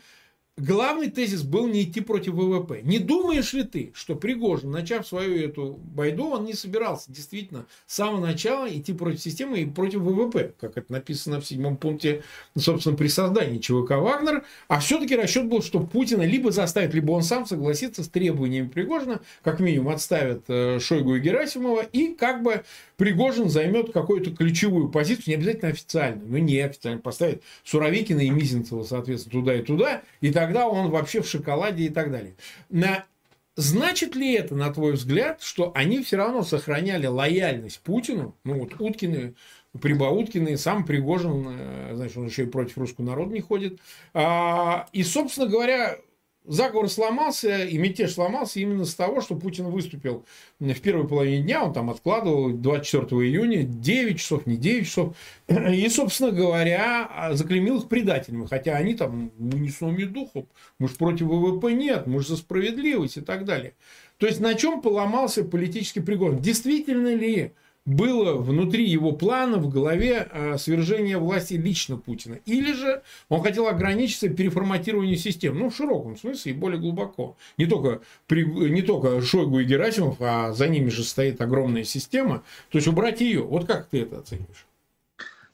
главный тезис был не идти против ВВП. Не думаешь ли ты, что Пригожин, начав свою эту байду, он не собирался действительно с самого начала идти против системы и против ВВП, как это написано в седьмом пункте, собственно, при создании ЧВК «Вагнер», а все-таки расчет был, что Путина либо заставит, либо он сам согласится с требованиями Пригожина, как минимум отставит э, Шойгу и Герасимова, и как бы Пригожин займет какую-то ключевую позицию, не обязательно официальную, но не официально, поставит Суровикина и Мизинцева, соответственно, туда и туда, и тогда он вообще в шоколаде и так далее. На Значит ли это, на твой взгляд, что они все равно сохраняли лояльность Путину? Ну вот Уткины, Прибауткины, сам Пригожин, э, значит, он еще и против русского народа не ходит. А, и, собственно говоря, заговор сломался, и мятеж сломался именно с того, что Путин выступил в первой половине дня, он там откладывал 24 июня 9 часов, не 9 часов, и, собственно говоря, заклемил их предателями, хотя они там ну, не с уми духом, мы же против ВВП нет, мы же за справедливость и так далее. То есть на чем поломался политический пригон? Действительно ли было внутри его плана, в голове э, свержение власти лично Путина. Или же он хотел ограничиться переформатированием систем. Ну, в широком смысле и более глубоко. Не только, при, не только Шойгу и Герасимов, а за ними же стоит огромная система. То есть убрать ее. Вот как ты это оцениваешь?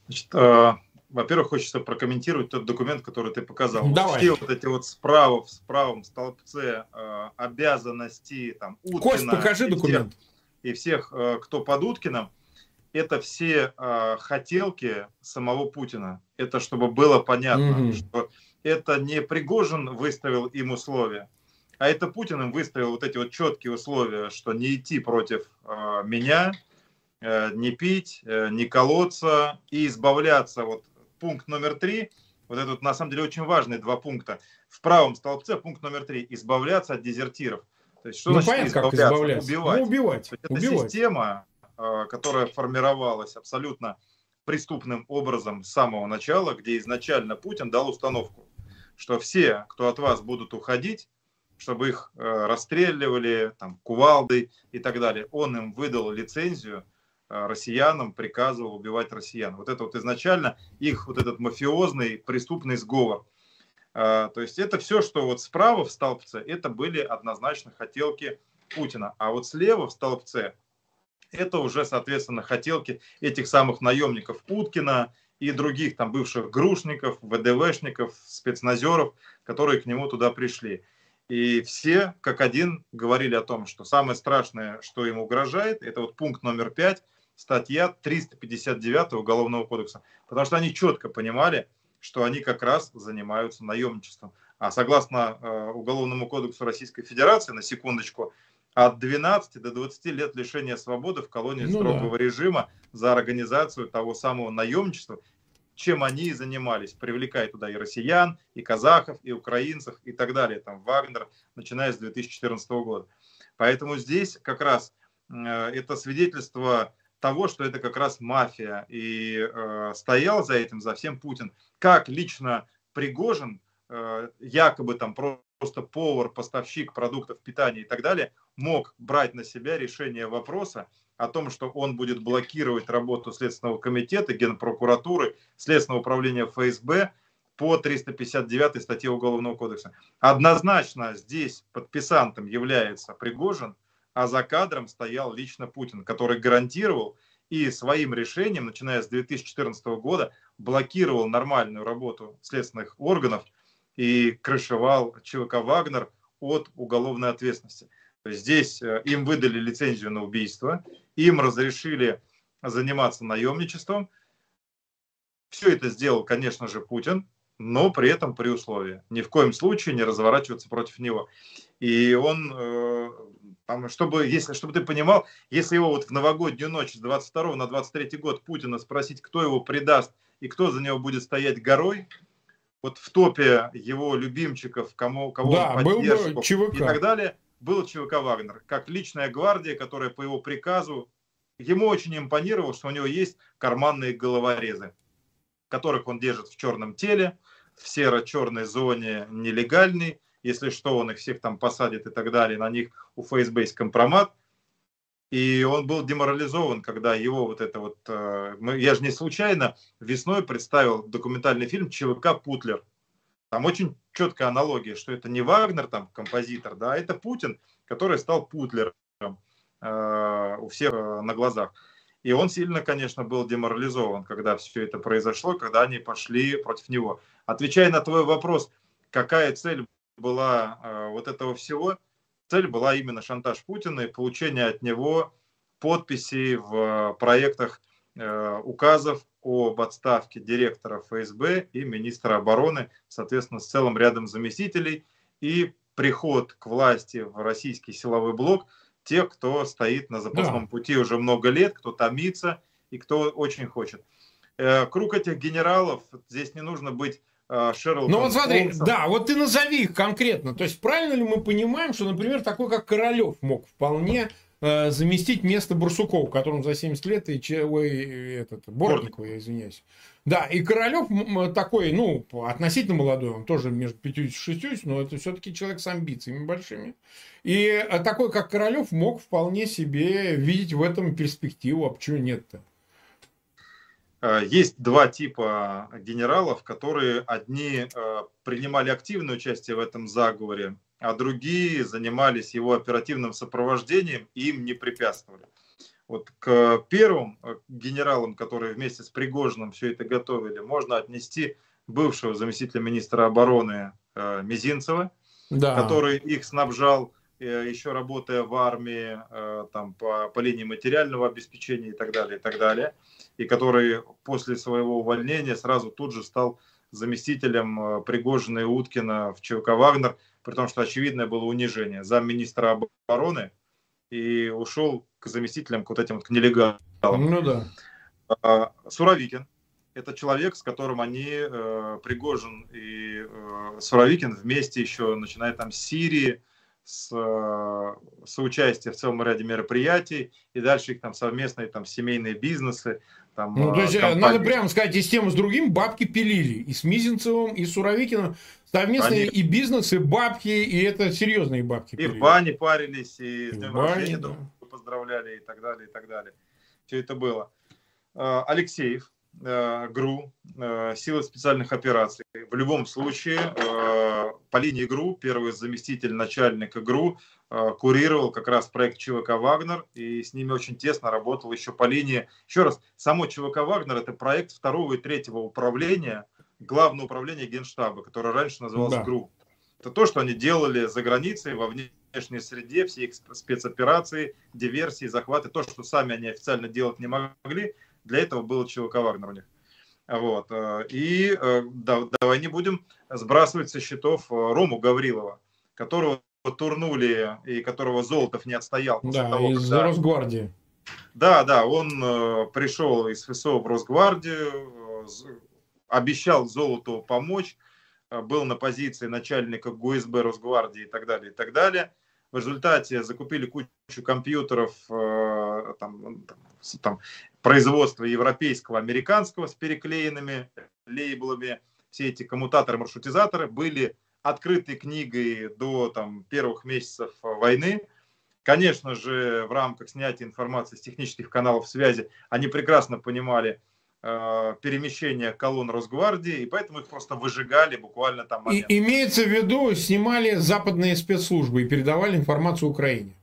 Значит, э, во-первых, хочется прокомментировать тот документ, который ты показал. Давай. Все вот эти вот справа, в правом столбце э, обязанности там. Кость, покажи документ. Всех, и всех, э, кто под Уткиным, это все э, хотелки самого Путина. Это чтобы было понятно, mm-hmm. что это не Пригожин выставил им условия, а это Путин им выставил вот эти вот четкие условия, что не идти против э, меня, не пить, не колоться и избавляться. Вот пункт номер три, вот этот на самом деле очень важный два пункта. В правом столбце пункт номер три – избавляться от дезертиров. То есть, что ну, значит понятно, избавляться? Как избавляться? Убивать. Ну, убивать. Это убивать. система, а, которая формировалась абсолютно преступным образом с самого начала, где изначально Путин дал установку, что все, кто от вас будут уходить, чтобы их э, расстреливали, там, кувалдой и так далее, он им выдал лицензию э, россиянам, приказывал убивать россиян. Вот это вот изначально их вот этот мафиозный преступный сговор. А, то есть это все, что вот справа в столбце, это были однозначно хотелки Путина. А вот слева в столбце это уже, соответственно, хотелки этих самых наемников Путкина и других там бывших грушников, ВДВшников, спецназеров, которые к нему туда пришли. И все, как один, говорили о том, что самое страшное, что им угрожает, это вот пункт номер пять, статья 359 Уголовного кодекса. Потому что они четко понимали, что они как раз занимаются наемничеством. А согласно э, Уголовному кодексу Российской Федерации, на секундочку, от 12 до 20 лет лишения свободы в колонии ну, строгого да. режима за организацию того самого наемничества, чем они и занимались, привлекая туда и россиян, и казахов, и украинцев, и так далее, там Вагнер, начиная с 2014 года. Поэтому здесь как раз э, это свидетельство того, что это как раз мафия. И э, стоял за этим, за всем Путин. Как лично Пригожин, э, якобы там просто повар, поставщик продуктов питания и так далее, мог брать на себя решение вопроса о том, что он будет блокировать работу Следственного комитета, Генпрокуратуры, Следственного управления ФСБ по 359 статье Уголовного кодекса. Однозначно здесь подписантом является Пригожин, а за кадром стоял лично Путин, который гарантировал и своим решением, начиная с 2014 года, блокировал нормальную работу следственных органов и крышевал ЧВК «Вагнер» от уголовной ответственности. Здесь э, им выдали лицензию на убийство, им разрешили заниматься наемничеством. Все это сделал, конечно же, Путин, но при этом при условии. Ни в коем случае не разворачиваться против него. И он э, там, чтобы, если, чтобы ты понимал, если его вот в новогоднюю ночь с 22 на 23 год Путина спросить, кто его предаст и кто за него будет стоять горой, вот в топе его любимчиков, кому, кого да, он поддерживал и так далее, был ЧВК Вагнер, как личная гвардия, которая по его приказу, ему очень импонировало, что у него есть карманные головорезы, которых он держит в черном теле, в серо-черной зоне нелегальный, если что, он их всех там посадит и так далее, на них у ФСБ есть компромат. И он был деморализован, когда его вот это вот... Э, я же не случайно весной представил документальный фильм «ЧВК Путлер». Там очень четкая аналогия, что это не Вагнер, там, композитор, да, а это Путин, который стал Путлером э, у всех э, на глазах. И он сильно, конечно, был деморализован, когда все это произошло, когда они пошли против него. Отвечая на твой вопрос, какая цель была э, вот этого всего, цель была именно шантаж Путина и получение от него подписей в проектах э, указов об отставке директора ФСБ и министра обороны, соответственно, с целым рядом заместителей и приход к власти в российский силовой блок тех, кто стоит на запасном да. пути уже много лет, кто томится и кто очень хочет. Э, круг этих генералов, здесь не нужно быть Шерлок. Ну вот смотри, Холмсом. да, вот ты назови их конкретно. То есть правильно ли мы понимаем, что, например, такой как Королев мог вполне э, заместить место Бурсукова, которому за 70 лет и че, ой, этот, Бортникова, я извиняюсь. Да, и Королев такой, ну, относительно молодой, он тоже между 50 и 60, но это все-таки человек с амбициями большими. И э, такой, как Королев, мог вполне себе видеть в этом перспективу, а почему нет-то? Э, есть два типа генералов, которые одни э, принимали активное участие в этом заговоре, а другие занимались его оперативным сопровождением и им не препятствовали. Вот к первым генералам, которые вместе с Пригожиным все это готовили, можно отнести бывшего заместителя министра обороны Мизинцева, да. который их снабжал Э, еще работая в армии, э, там, по, по линии материального обеспечения и так далее, и так далее, и который после своего увольнения сразу тут же стал заместителем э, Пригожина и Уткина в ЧВК «Вагнер», при том, что очевидное было унижение. Замминистра обороны и ушел к заместителям, к вот этим вот к нелегалам. Ну да. А, Суровикин. Это человек, с которым они, Пригожин и Суровикин вместе еще, начиная там с Сирии, с э, соучастие в целом ряде мероприятий, и дальше их там совместные там семейные бизнесы. Там, ну, то есть, э, компании. надо прямо сказать, и с тем, и с другим бабки пилили. И с Мизинцевым, и с Суровикиным. Совместные Они... и бизнес, и бабки, и это серьезные бабки. И пилили. в бане парились, и, и с днем рождения да. поздравляли, и так далее, и так далее. Все это было. Э, Алексеев, ГРУ, э, силы специальных операций. В любом случае, э, по линии ГРУ первый заместитель начальника ГРУ курировал как раз проект ЧВК «Вагнер», и с ними очень тесно работал еще по линии... Еще раз, само ЧВК «Вагнер» — это проект второго и третьего управления, главного управления Генштаба, которое раньше называлось да. ГРУ. Это то, что они делали за границей, во внешней среде, все их спецоперации, диверсии, захваты, то, что сами они официально делать не могли, для этого было ЧВК Вагнер у них. Вот. Э, и э, да, давай не будем сбрасывать со счетов э, Рому Гаврилова, которого турнули и которого Золотов не отстоял. Да, того, из когда... Росгвардии. Да, да, он пришел из ФСО в Росгвардию, обещал Золотову помочь, был на позиции начальника ГУСБ Росгвардии и так далее, и так далее. В результате закупили кучу компьютеров, там, там, производства европейского, американского с переклеенными лейблами. Все эти коммутаторы, маршрутизаторы были открытой книгой до там, первых месяцев войны. Конечно же, в рамках снятия информации с технических каналов связи они прекрасно понимали э, перемещение колонн Росгвардии, и поэтому их просто выжигали буквально там. И, имеется в виду, снимали западные спецслужбы и передавали информацию Украине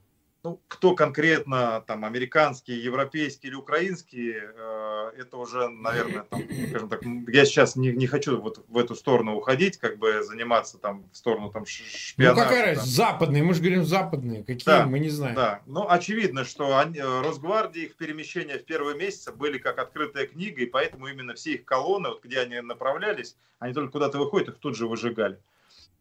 ну, кто конкретно, там, американские, европейские или украинские, э, это уже, наверное, там, скажем так, я сейчас не, не хочу вот в эту сторону уходить, как бы заниматься там в сторону там шпионажа. Ну, какая разница, западные, мы же говорим западные, какие, да, мы не знаем. Да, ну, очевидно, что они, э, Росгвардии, их перемещения в первые месяцы были как открытая книга, и поэтому именно все их колонны, вот где они направлялись, они только куда-то выходят, их тут же выжигали.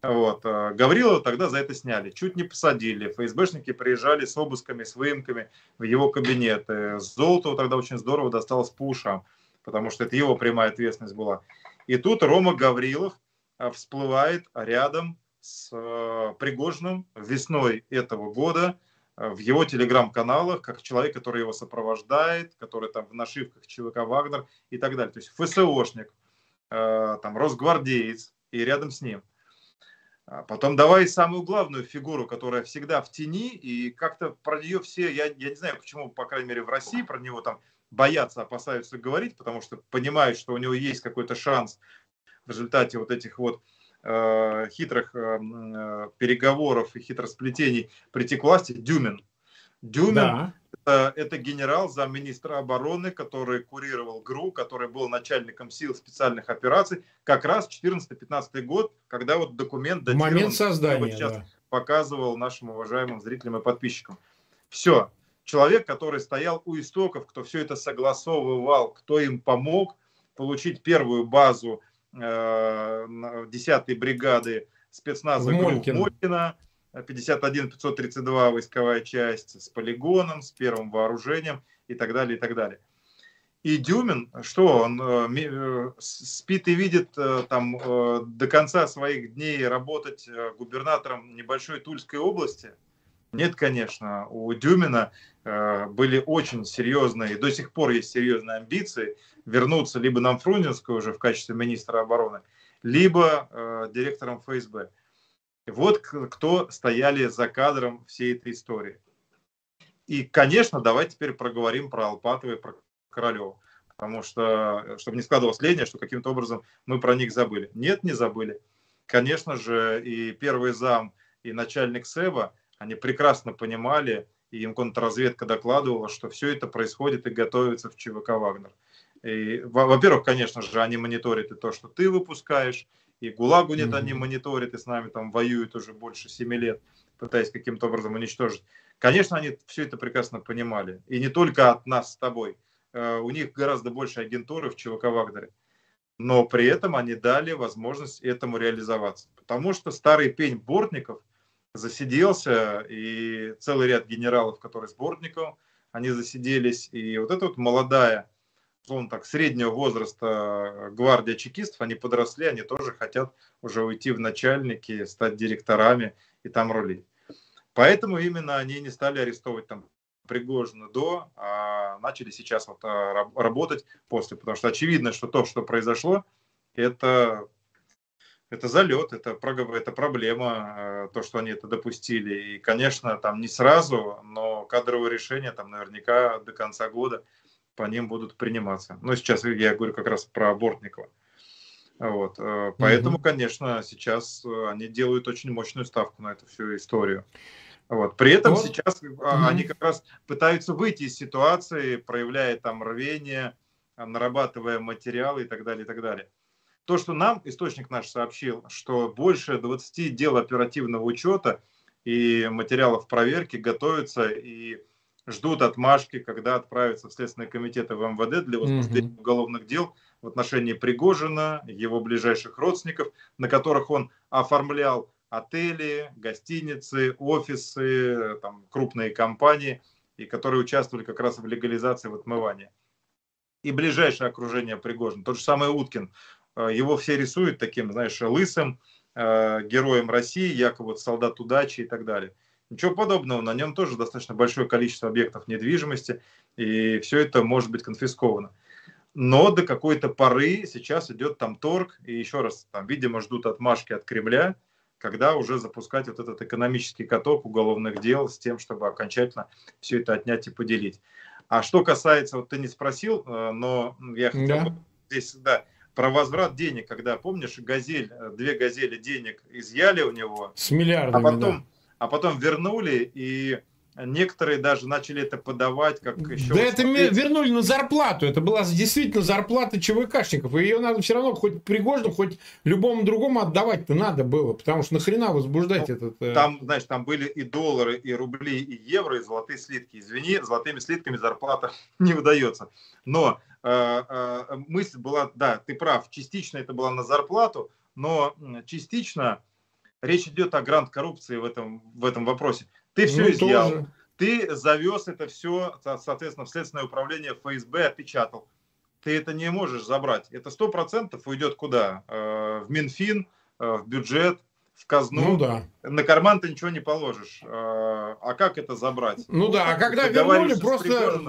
Вот. Э, Гаврилова тогда за это сняли. Чуть не посадили. ФСБшники приезжали с обысками, с выемками в его кабинет. Золотого тогда очень здорово досталось по ушам, потому что это его прямая ответственность была. И тут Рома Гаврилов э, всплывает рядом с э, Пригожным весной этого года в его телеграм-каналах, как человек, который его сопровождает, который там в нашивках ЧВК «Вагнер» и так далее. То есть ФСОшник, там, росгвардеец и рядом с ним. А потом давай самую главную фигуру, которая всегда в тени, и как-то про нее все, я, я не знаю, почему, по крайней мере, в России про него там боятся, опасаются говорить, потому что понимают, что у него есть какой-то шанс в результате вот этих вот э, хитрых э, э переговоров и хитросплетений прийти к власти. Дюмин. Дюмин да. это, это генерал, замминистра обороны, который курировал ГРУ, который был начальником сил специальных операций, как раз 14-15 год, когда вот документ датирован, Момент создания, вот сейчас да. показывал нашим уважаемым зрителям и подписчикам. Все. Человек, который стоял у истоков, кто все это согласовывал, кто им помог получить первую базу э, 10-й бригады спецназа Молькина 51-532 войсковая часть с полигоном, с первым вооружением и так далее, и так далее. И Дюмин, что он э, спит и видит там до конца своих дней работать губернатором небольшой Тульской области? Нет, конечно. У Дюмина были очень серьезные, до сих пор есть серьезные амбиции вернуться либо на Фрунзенскую уже в качестве министра обороны, либо директором ФСБ. Вот кто стояли за кадром всей этой истории. И, конечно, давайте теперь проговорим про Алпатова и про Королева. Потому что, чтобы не складывалось ления, что каким-то образом мы про них забыли. Нет, не забыли. Конечно же, и первый зам, и начальник СЭБа, они прекрасно понимали, и им контрразведка докладывала, что все это происходит и готовится в ЧВК «Вагнер». И, во-первых, конечно же, они мониторят и то, что ты выпускаешь, и ГУЛАГу нет, mm-hmm. они мониторят, и с нами там воюют уже больше семи лет, пытаясь каким-то образом уничтожить. Конечно, они все это прекрасно понимали. И не только от нас с тобой. Э, у них гораздо больше агентуры в ЧВК Вагнере. Но при этом они дали возможность этому реализоваться. Потому что старый пень Бортников засиделся, и целый ряд генералов, которые с Бортником, они засиделись. И вот эта вот молодая, он так, среднего возраста гвардия чекистов, они подросли, они тоже хотят уже уйти в начальники, стать директорами и там рулить. Поэтому именно они не стали арестовывать там Пригожина до, а начали сейчас вот а, работать после. Потому что очевидно, что то, что произошло, это, это залет, это, это проблема, а, то, что они это допустили. И, конечно, там не сразу, но кадровые решения там наверняка до конца года по ним будут приниматься. Но сейчас я говорю как раз про Бортникова. Вот. Э, поэтому, mm-hmm. конечно, сейчас э, они делают очень мощную ставку на эту всю историю. Вот. При этом вот. сейчас mm-hmm. они как раз пытаются выйти из ситуации, проявляя там рвение, нарабатывая материалы и так далее, и так далее. То, что нам источник наш сообщил, что больше 20 дел оперативного учета и материалов проверки готовятся и ждут отмашки, когда отправятся в Следственный комитет в МВД для возбуждения mm-hmm. уголовных дел в отношении Пригожина, его ближайших родственников, на которых он оформлял отели, гостиницы, офисы, там, крупные компании, и которые участвовали как раз в легализации в отмывании. И ближайшее окружение Пригожина. Тот же самый Уткин. Э, его все рисуют таким, знаешь, лысым, э, героем России, якобы солдат удачи и так далее. Ничего подобного, на нем тоже достаточно большое количество объектов недвижимости, и все это может быть конфисковано. Но до какой-то поры сейчас идет там торг, и еще раз, там, видимо, ждут отмашки от Кремля, когда уже запускать вот этот экономический каток уголовных дел с тем, чтобы окончательно все это отнять и поделить. А что касается, вот ты не спросил, э, но я хотел да. бы здесь, да, про возврат денег, когда, помнишь, газель, э, две газели денег изъяли у него. С миллиардами, а потом, да. А потом вернули, и Некоторые даже начали это подавать как еще... Да это вернули на зарплату. Это была действительно зарплата ЧВКшников. И ее надо все равно хоть Пригожину, хоть любому другому отдавать-то надо было. Потому что нахрена возбуждать ну, этот... Э, там, знаешь, там были и доллары, и рубли, и евро, и золотые слитки. Извини, золотыми слитками зарплата не выдается. Но э, э, мысль была, да, ты прав, частично это была на зарплату, но частично речь идет о грант коррупции в этом, в этом вопросе. Ты все ну, изъял. Тоже. Ты завез это все, соответственно, в Следственное управление ФСБ, опечатал. Ты это не можешь забрать. Это сто процентов уйдет куда? Э, в Минфин, э, в бюджет, в казну. Ну да. На карман ты ничего не положишь. Э, а как это забрать? Ну да, а когда вернули, просто...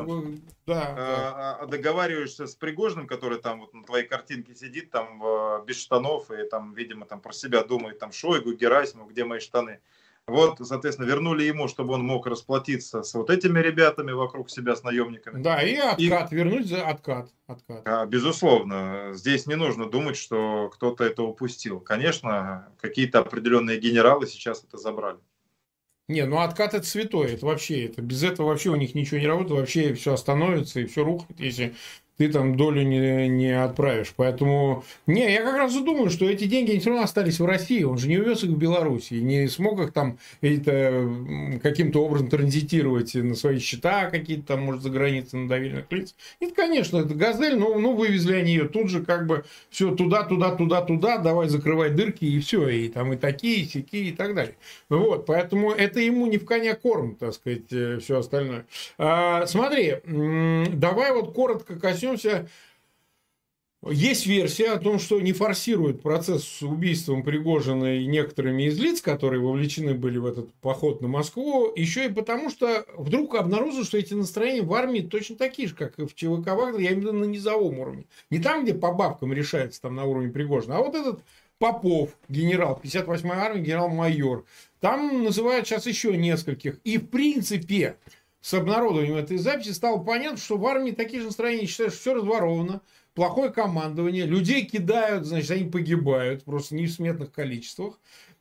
Да, да. А договариваешься с Пригожным, который там вот на твоей картинке сидит, там без штанов, и там, видимо, там про себя думает, там Шойгу, Герасимов, где мои штаны. Вот, соответственно, вернули ему, чтобы он мог расплатиться с вот этими ребятами вокруг себя, с наемниками. Да, и откат, и... вернуть за откат. откат. А, безусловно, здесь не нужно думать, что кто-то это упустил. Конечно, какие-то определенные генералы сейчас это забрали. Не, ну откат это святое, это вообще, это без этого вообще у них ничего не работает, вообще все остановится и все рухнет, если ты там долю не, не отправишь. Поэтому, не, я как раз и думаю, что эти деньги все равно остались в России. Он же не увез их в Беларусь и не смог их там это, каким-то образом транзитировать на свои счета какие-то там, может, за границей на доверенных лиц. Нет, конечно, это газель, но ну, вывезли они ее тут же как бы все туда, туда, туда, туда, давай закрывай дырки и все, и там и такие, и сякие и так далее. Вот, поэтому это ему не в коня корм, так сказать, э, все остальное. А, смотри, давай вот коротко коснемся столкнемся есть версия о том, что не форсирует процесс с убийством Пригожина и некоторыми из лиц, которые вовлечены были в этот поход на Москву, еще и потому, что вдруг обнаружил, что эти настроения в армии точно такие же, как и в ЧВК Вагнер, я виду на низовом уровне. Не там, где по бабкам решается там на уровне Пригожина, а вот этот Попов, генерал 58-й армии, генерал-майор. Там называют сейчас еще нескольких. И в принципе, с обнародованием этой записи стало понятно, что в армии такие же настроения считают, что все разворовано, плохое командование, людей кидают, значит, они погибают просто не в сметных количествах.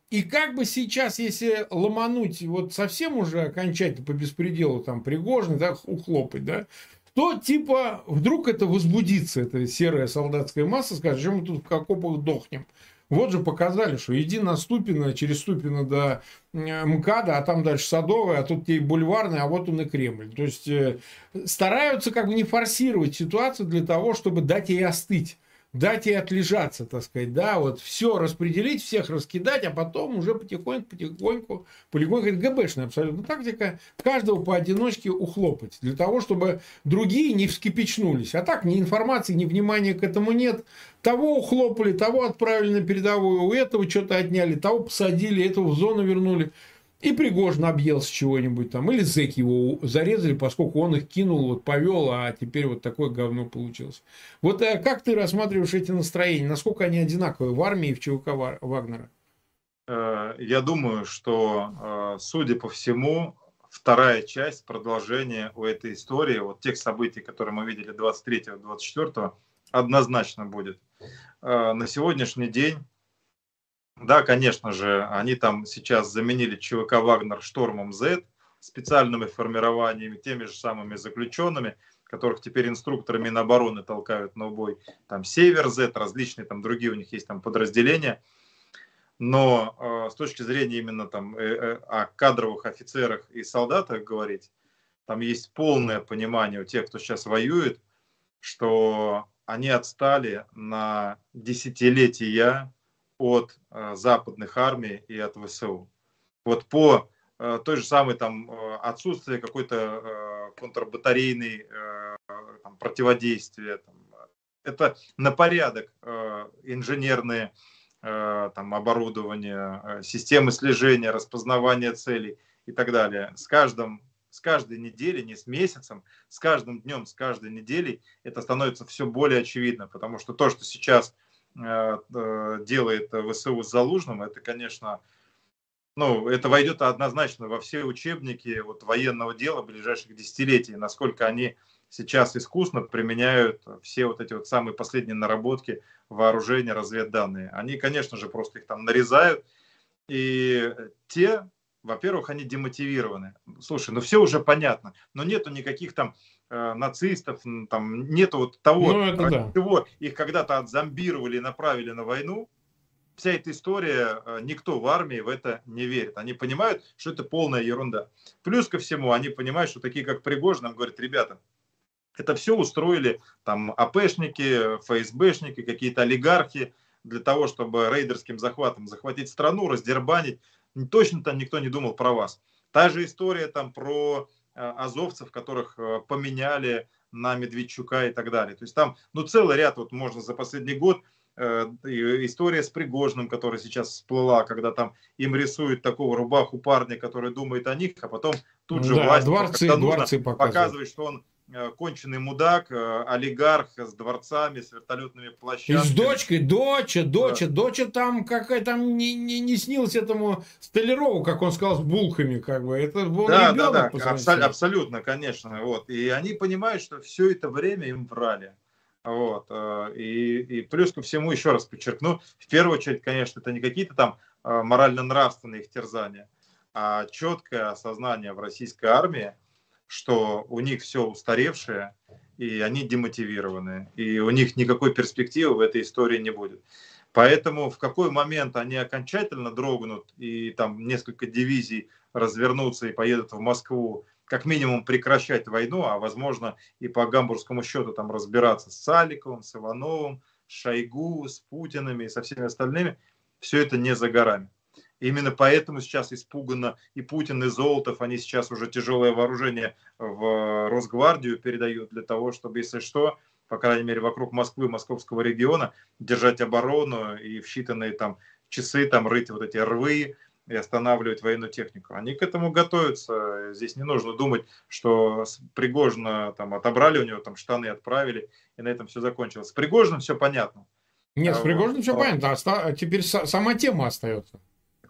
И как бы сейчас, если ломануть вот совсем уже окончательно по беспределу, там, Пригожин, да, ухлопать, да, то типа вдруг это возбудится, эта серая солдатская масса, скажет, что мы тут в окопах дохнем. Вот же показали, что иди на Ступино, через Ступино до МКАДа, а там дальше Садовая, а тут тебе бульварный, а вот он и Кремль. То есть э, стараются как бы не форсировать ситуацию для того, чтобы дать ей остыть дать ей отлежаться, так сказать, да, вот все распределить, всех раскидать, а потом уже потихоньку, потихоньку, полигоньку, это ГБшная абсолютно тактика, каждого поодиночке ухлопать, для того, чтобы другие не вскипячнулись. А так ни информации, ни внимания к этому нет. Того ухлопали, того отправили на передовую, у этого что-то отняли, того посадили, этого в зону вернули. И Пригожин объелся чего-нибудь там. Или зэки его зарезали, поскольку он их кинул, вот повел, а теперь вот такое говно получилось. Вот а как ты рассматриваешь эти настроения? Насколько они одинаковые в армии и в ЧВК Вагнера? Э, я думаю, что, э, судя по всему, вторая часть продолжения у этой истории, вот тех событий, которые мы видели 23-24, однозначно будет. На сегодняшний день да, конечно же, они там сейчас заменили ЧВК «Вагнер» штормом Z, специальными формированиями, теми же самыми заключенными, которых теперь инструкторы Минобороны толкают на убой. Там Север Z, различные там другие у них есть там подразделения. Но э, с точки зрения именно там э, э, о кадровых офицерах и солдатах говорить, там есть полное понимание у тех, кто сейчас воюет, что они отстали на десятилетия от э, западных армий и от ВСУ. Вот по э, той же самой там э, отсутствие какой-то контрбатарейной там, противодействия. Там, это на порядок инженерные там, оборудование, системы слежения, распознавания целей и так далее. С каждым с каждой недели, не с месяцем, с каждым днем, с каждой неделей это становится все более очевидно, потому что то, что сейчас делает ВСУ с Залужным, это, конечно, ну, это войдет однозначно во все учебники вот, военного дела ближайших десятилетий, насколько они сейчас искусно применяют все вот эти вот самые последние наработки вооружения, разведданные. Они, конечно же, просто их там нарезают, и те, во-первых, они демотивированы. Слушай, ну все уже понятно, но нету никаких там Э, нацистов, там нету вот того, ну, это да. чего их когда-то отзомбировали и направили на войну. Вся эта история, э, никто в армии в это не верит. Они понимают, что это полная ерунда. Плюс ко всему, они понимают, что такие, как Пригожин, нам говорят, ребята, это все устроили там АПшники, ФСБшники, какие-то олигархи для того, чтобы рейдерским захватом захватить страну, раздербанить. Точно там никто не думал про вас. Та же история там про Э, азовцев, которых э, поменяли на Медведчука и так далее. То есть там, ну, целый ряд, вот можно за последний год, э, история с Пригожным, которая сейчас всплыла, когда там им рисуют такого рубаху парня, который думает о них, а потом тут же да, власть дворцы, дворцы показывает, что он Э, конченый мудак, э, олигарх с дворцами, с вертолетными площадками. И с дочкой, доча, доча, да. доча там какая там не, не, не снилась этому Столярову, как он сказал, с булками, как бы. Это был да, ребенок. Да, да, абсолютно, абсолютно, конечно. Вот. И они понимают, что все это время им врали. Вот. Э, и, и плюс ко всему, еще раз подчеркну, в первую очередь, конечно, это не какие-то там морально-нравственные их терзания, а четкое осознание в российской армии, что у них все устаревшее, и они демотивированы, и у них никакой перспективы в этой истории не будет. Поэтому в какой момент они окончательно дрогнут и там несколько дивизий развернутся и поедут в Москву, как минимум прекращать войну, а возможно и по гамбургскому счету там разбираться с Саликовым, с Ивановым, с Шойгу, с Путинами и со всеми остальными, все это не за горами. Именно поэтому сейчас испуганно и Путин, и Золотов, они сейчас уже тяжелое вооружение в Росгвардию передают для того, чтобы, если что, по крайней мере, вокруг Москвы, московского региона, держать оборону и в считанные там часы там рыть вот эти рвы, и останавливать военную технику. Они к этому готовятся. Здесь не нужно думать, что Пригожина там отобрали у него там штаны, отправили, и на этом все закончилось. С Пригожиным все понятно. Нет, с а Пригожиным вот. все понятно. А теперь сама тема остается.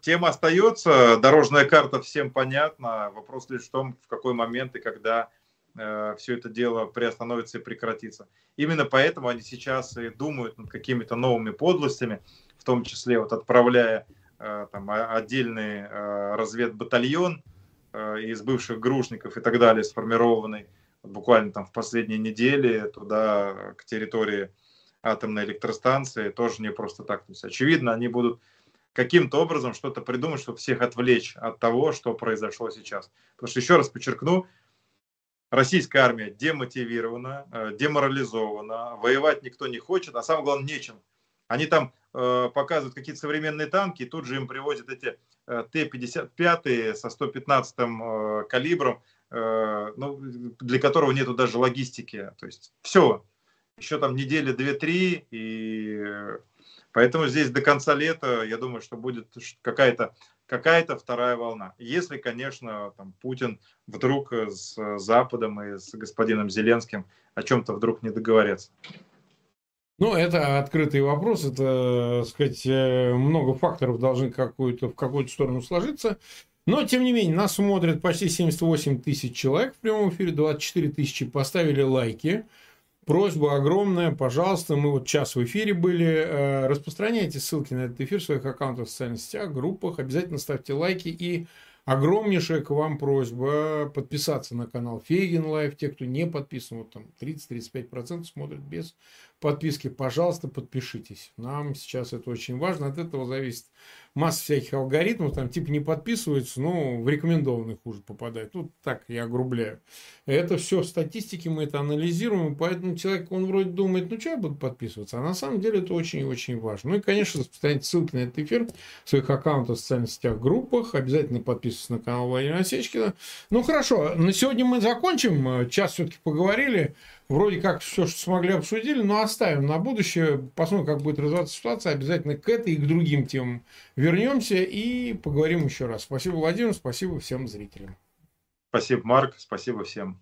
Тема остается, дорожная карта всем понятна. Вопрос лишь в том, в какой момент и когда э, все это дело приостановится и прекратится. Именно поэтому они сейчас и думают над какими-то новыми подлостями, в том числе вот отправляя Э, там, отдельный э, разведбатальон э, из бывших грушников и так далее, сформированный буквально там в последние недели туда, к территории атомной электростанции, тоже не просто так. То есть, очевидно, они будут каким-то образом что-то придумать, чтобы всех отвлечь от того, что произошло сейчас. Потому что, еще раз подчеркну, российская армия демотивирована, деморализована, воевать никто не хочет, а самое главное, нечем. Они там Э, показывают какие-то современные танки, и тут же им привозят эти э, Т-55 со 115 э, калибром, ну, для которого нету даже логистики. То есть все, еще там недели две-три, и поэтому здесь до конца лета, я думаю, что будет какая-то какая-то вторая волна. Если, конечно, там, Путин вдруг с Западом и с господином Зеленским о чем-то вдруг не договорятся. Ну, это открытый вопрос, это, так сказать, э, много факторов должны какую-то, в какую-то сторону сложиться. Но, тем не менее, нас смотрят почти 78 тысяч человек в прямом эфире, 24 тысячи поставили лайки. Просьба огромная, пожалуйста, мы вот час в эфире были, э, распространяйте ссылки на этот эфир в своих аккаунтах в социальных сетях, группах, обязательно ставьте лайки. И огромнейшая к вам просьба подписаться на канал Фейгин Live. Те, кто не подписан, вот там 30-35% смотрят без подписки, пожалуйста, подпишитесь. Нам сейчас это очень важно. От этого зависит масса всяких алгоритмов. Там типа не подписываются, но в рекомендованных хуже попадают. Тут так я огрубляю. Это все статистики, мы это анализируем. Поэтому человек, он вроде думает, ну что я буду подписываться? А на самом деле это очень и очень важно. Ну и, конечно, распространяйте ссылки на этот эфир в своих аккаунтах в социальных сетях, группах. Обязательно подписывайтесь на канал Владимира Осечкина. Ну хорошо, на сегодня мы закончим. Час все-таки поговорили вроде как все, что смогли, обсудили, но оставим на будущее, посмотрим, как будет развиваться ситуация, обязательно к этой и к другим темам вернемся и поговорим еще раз. Спасибо, Владимир, спасибо всем зрителям. Спасибо, Марк, спасибо всем.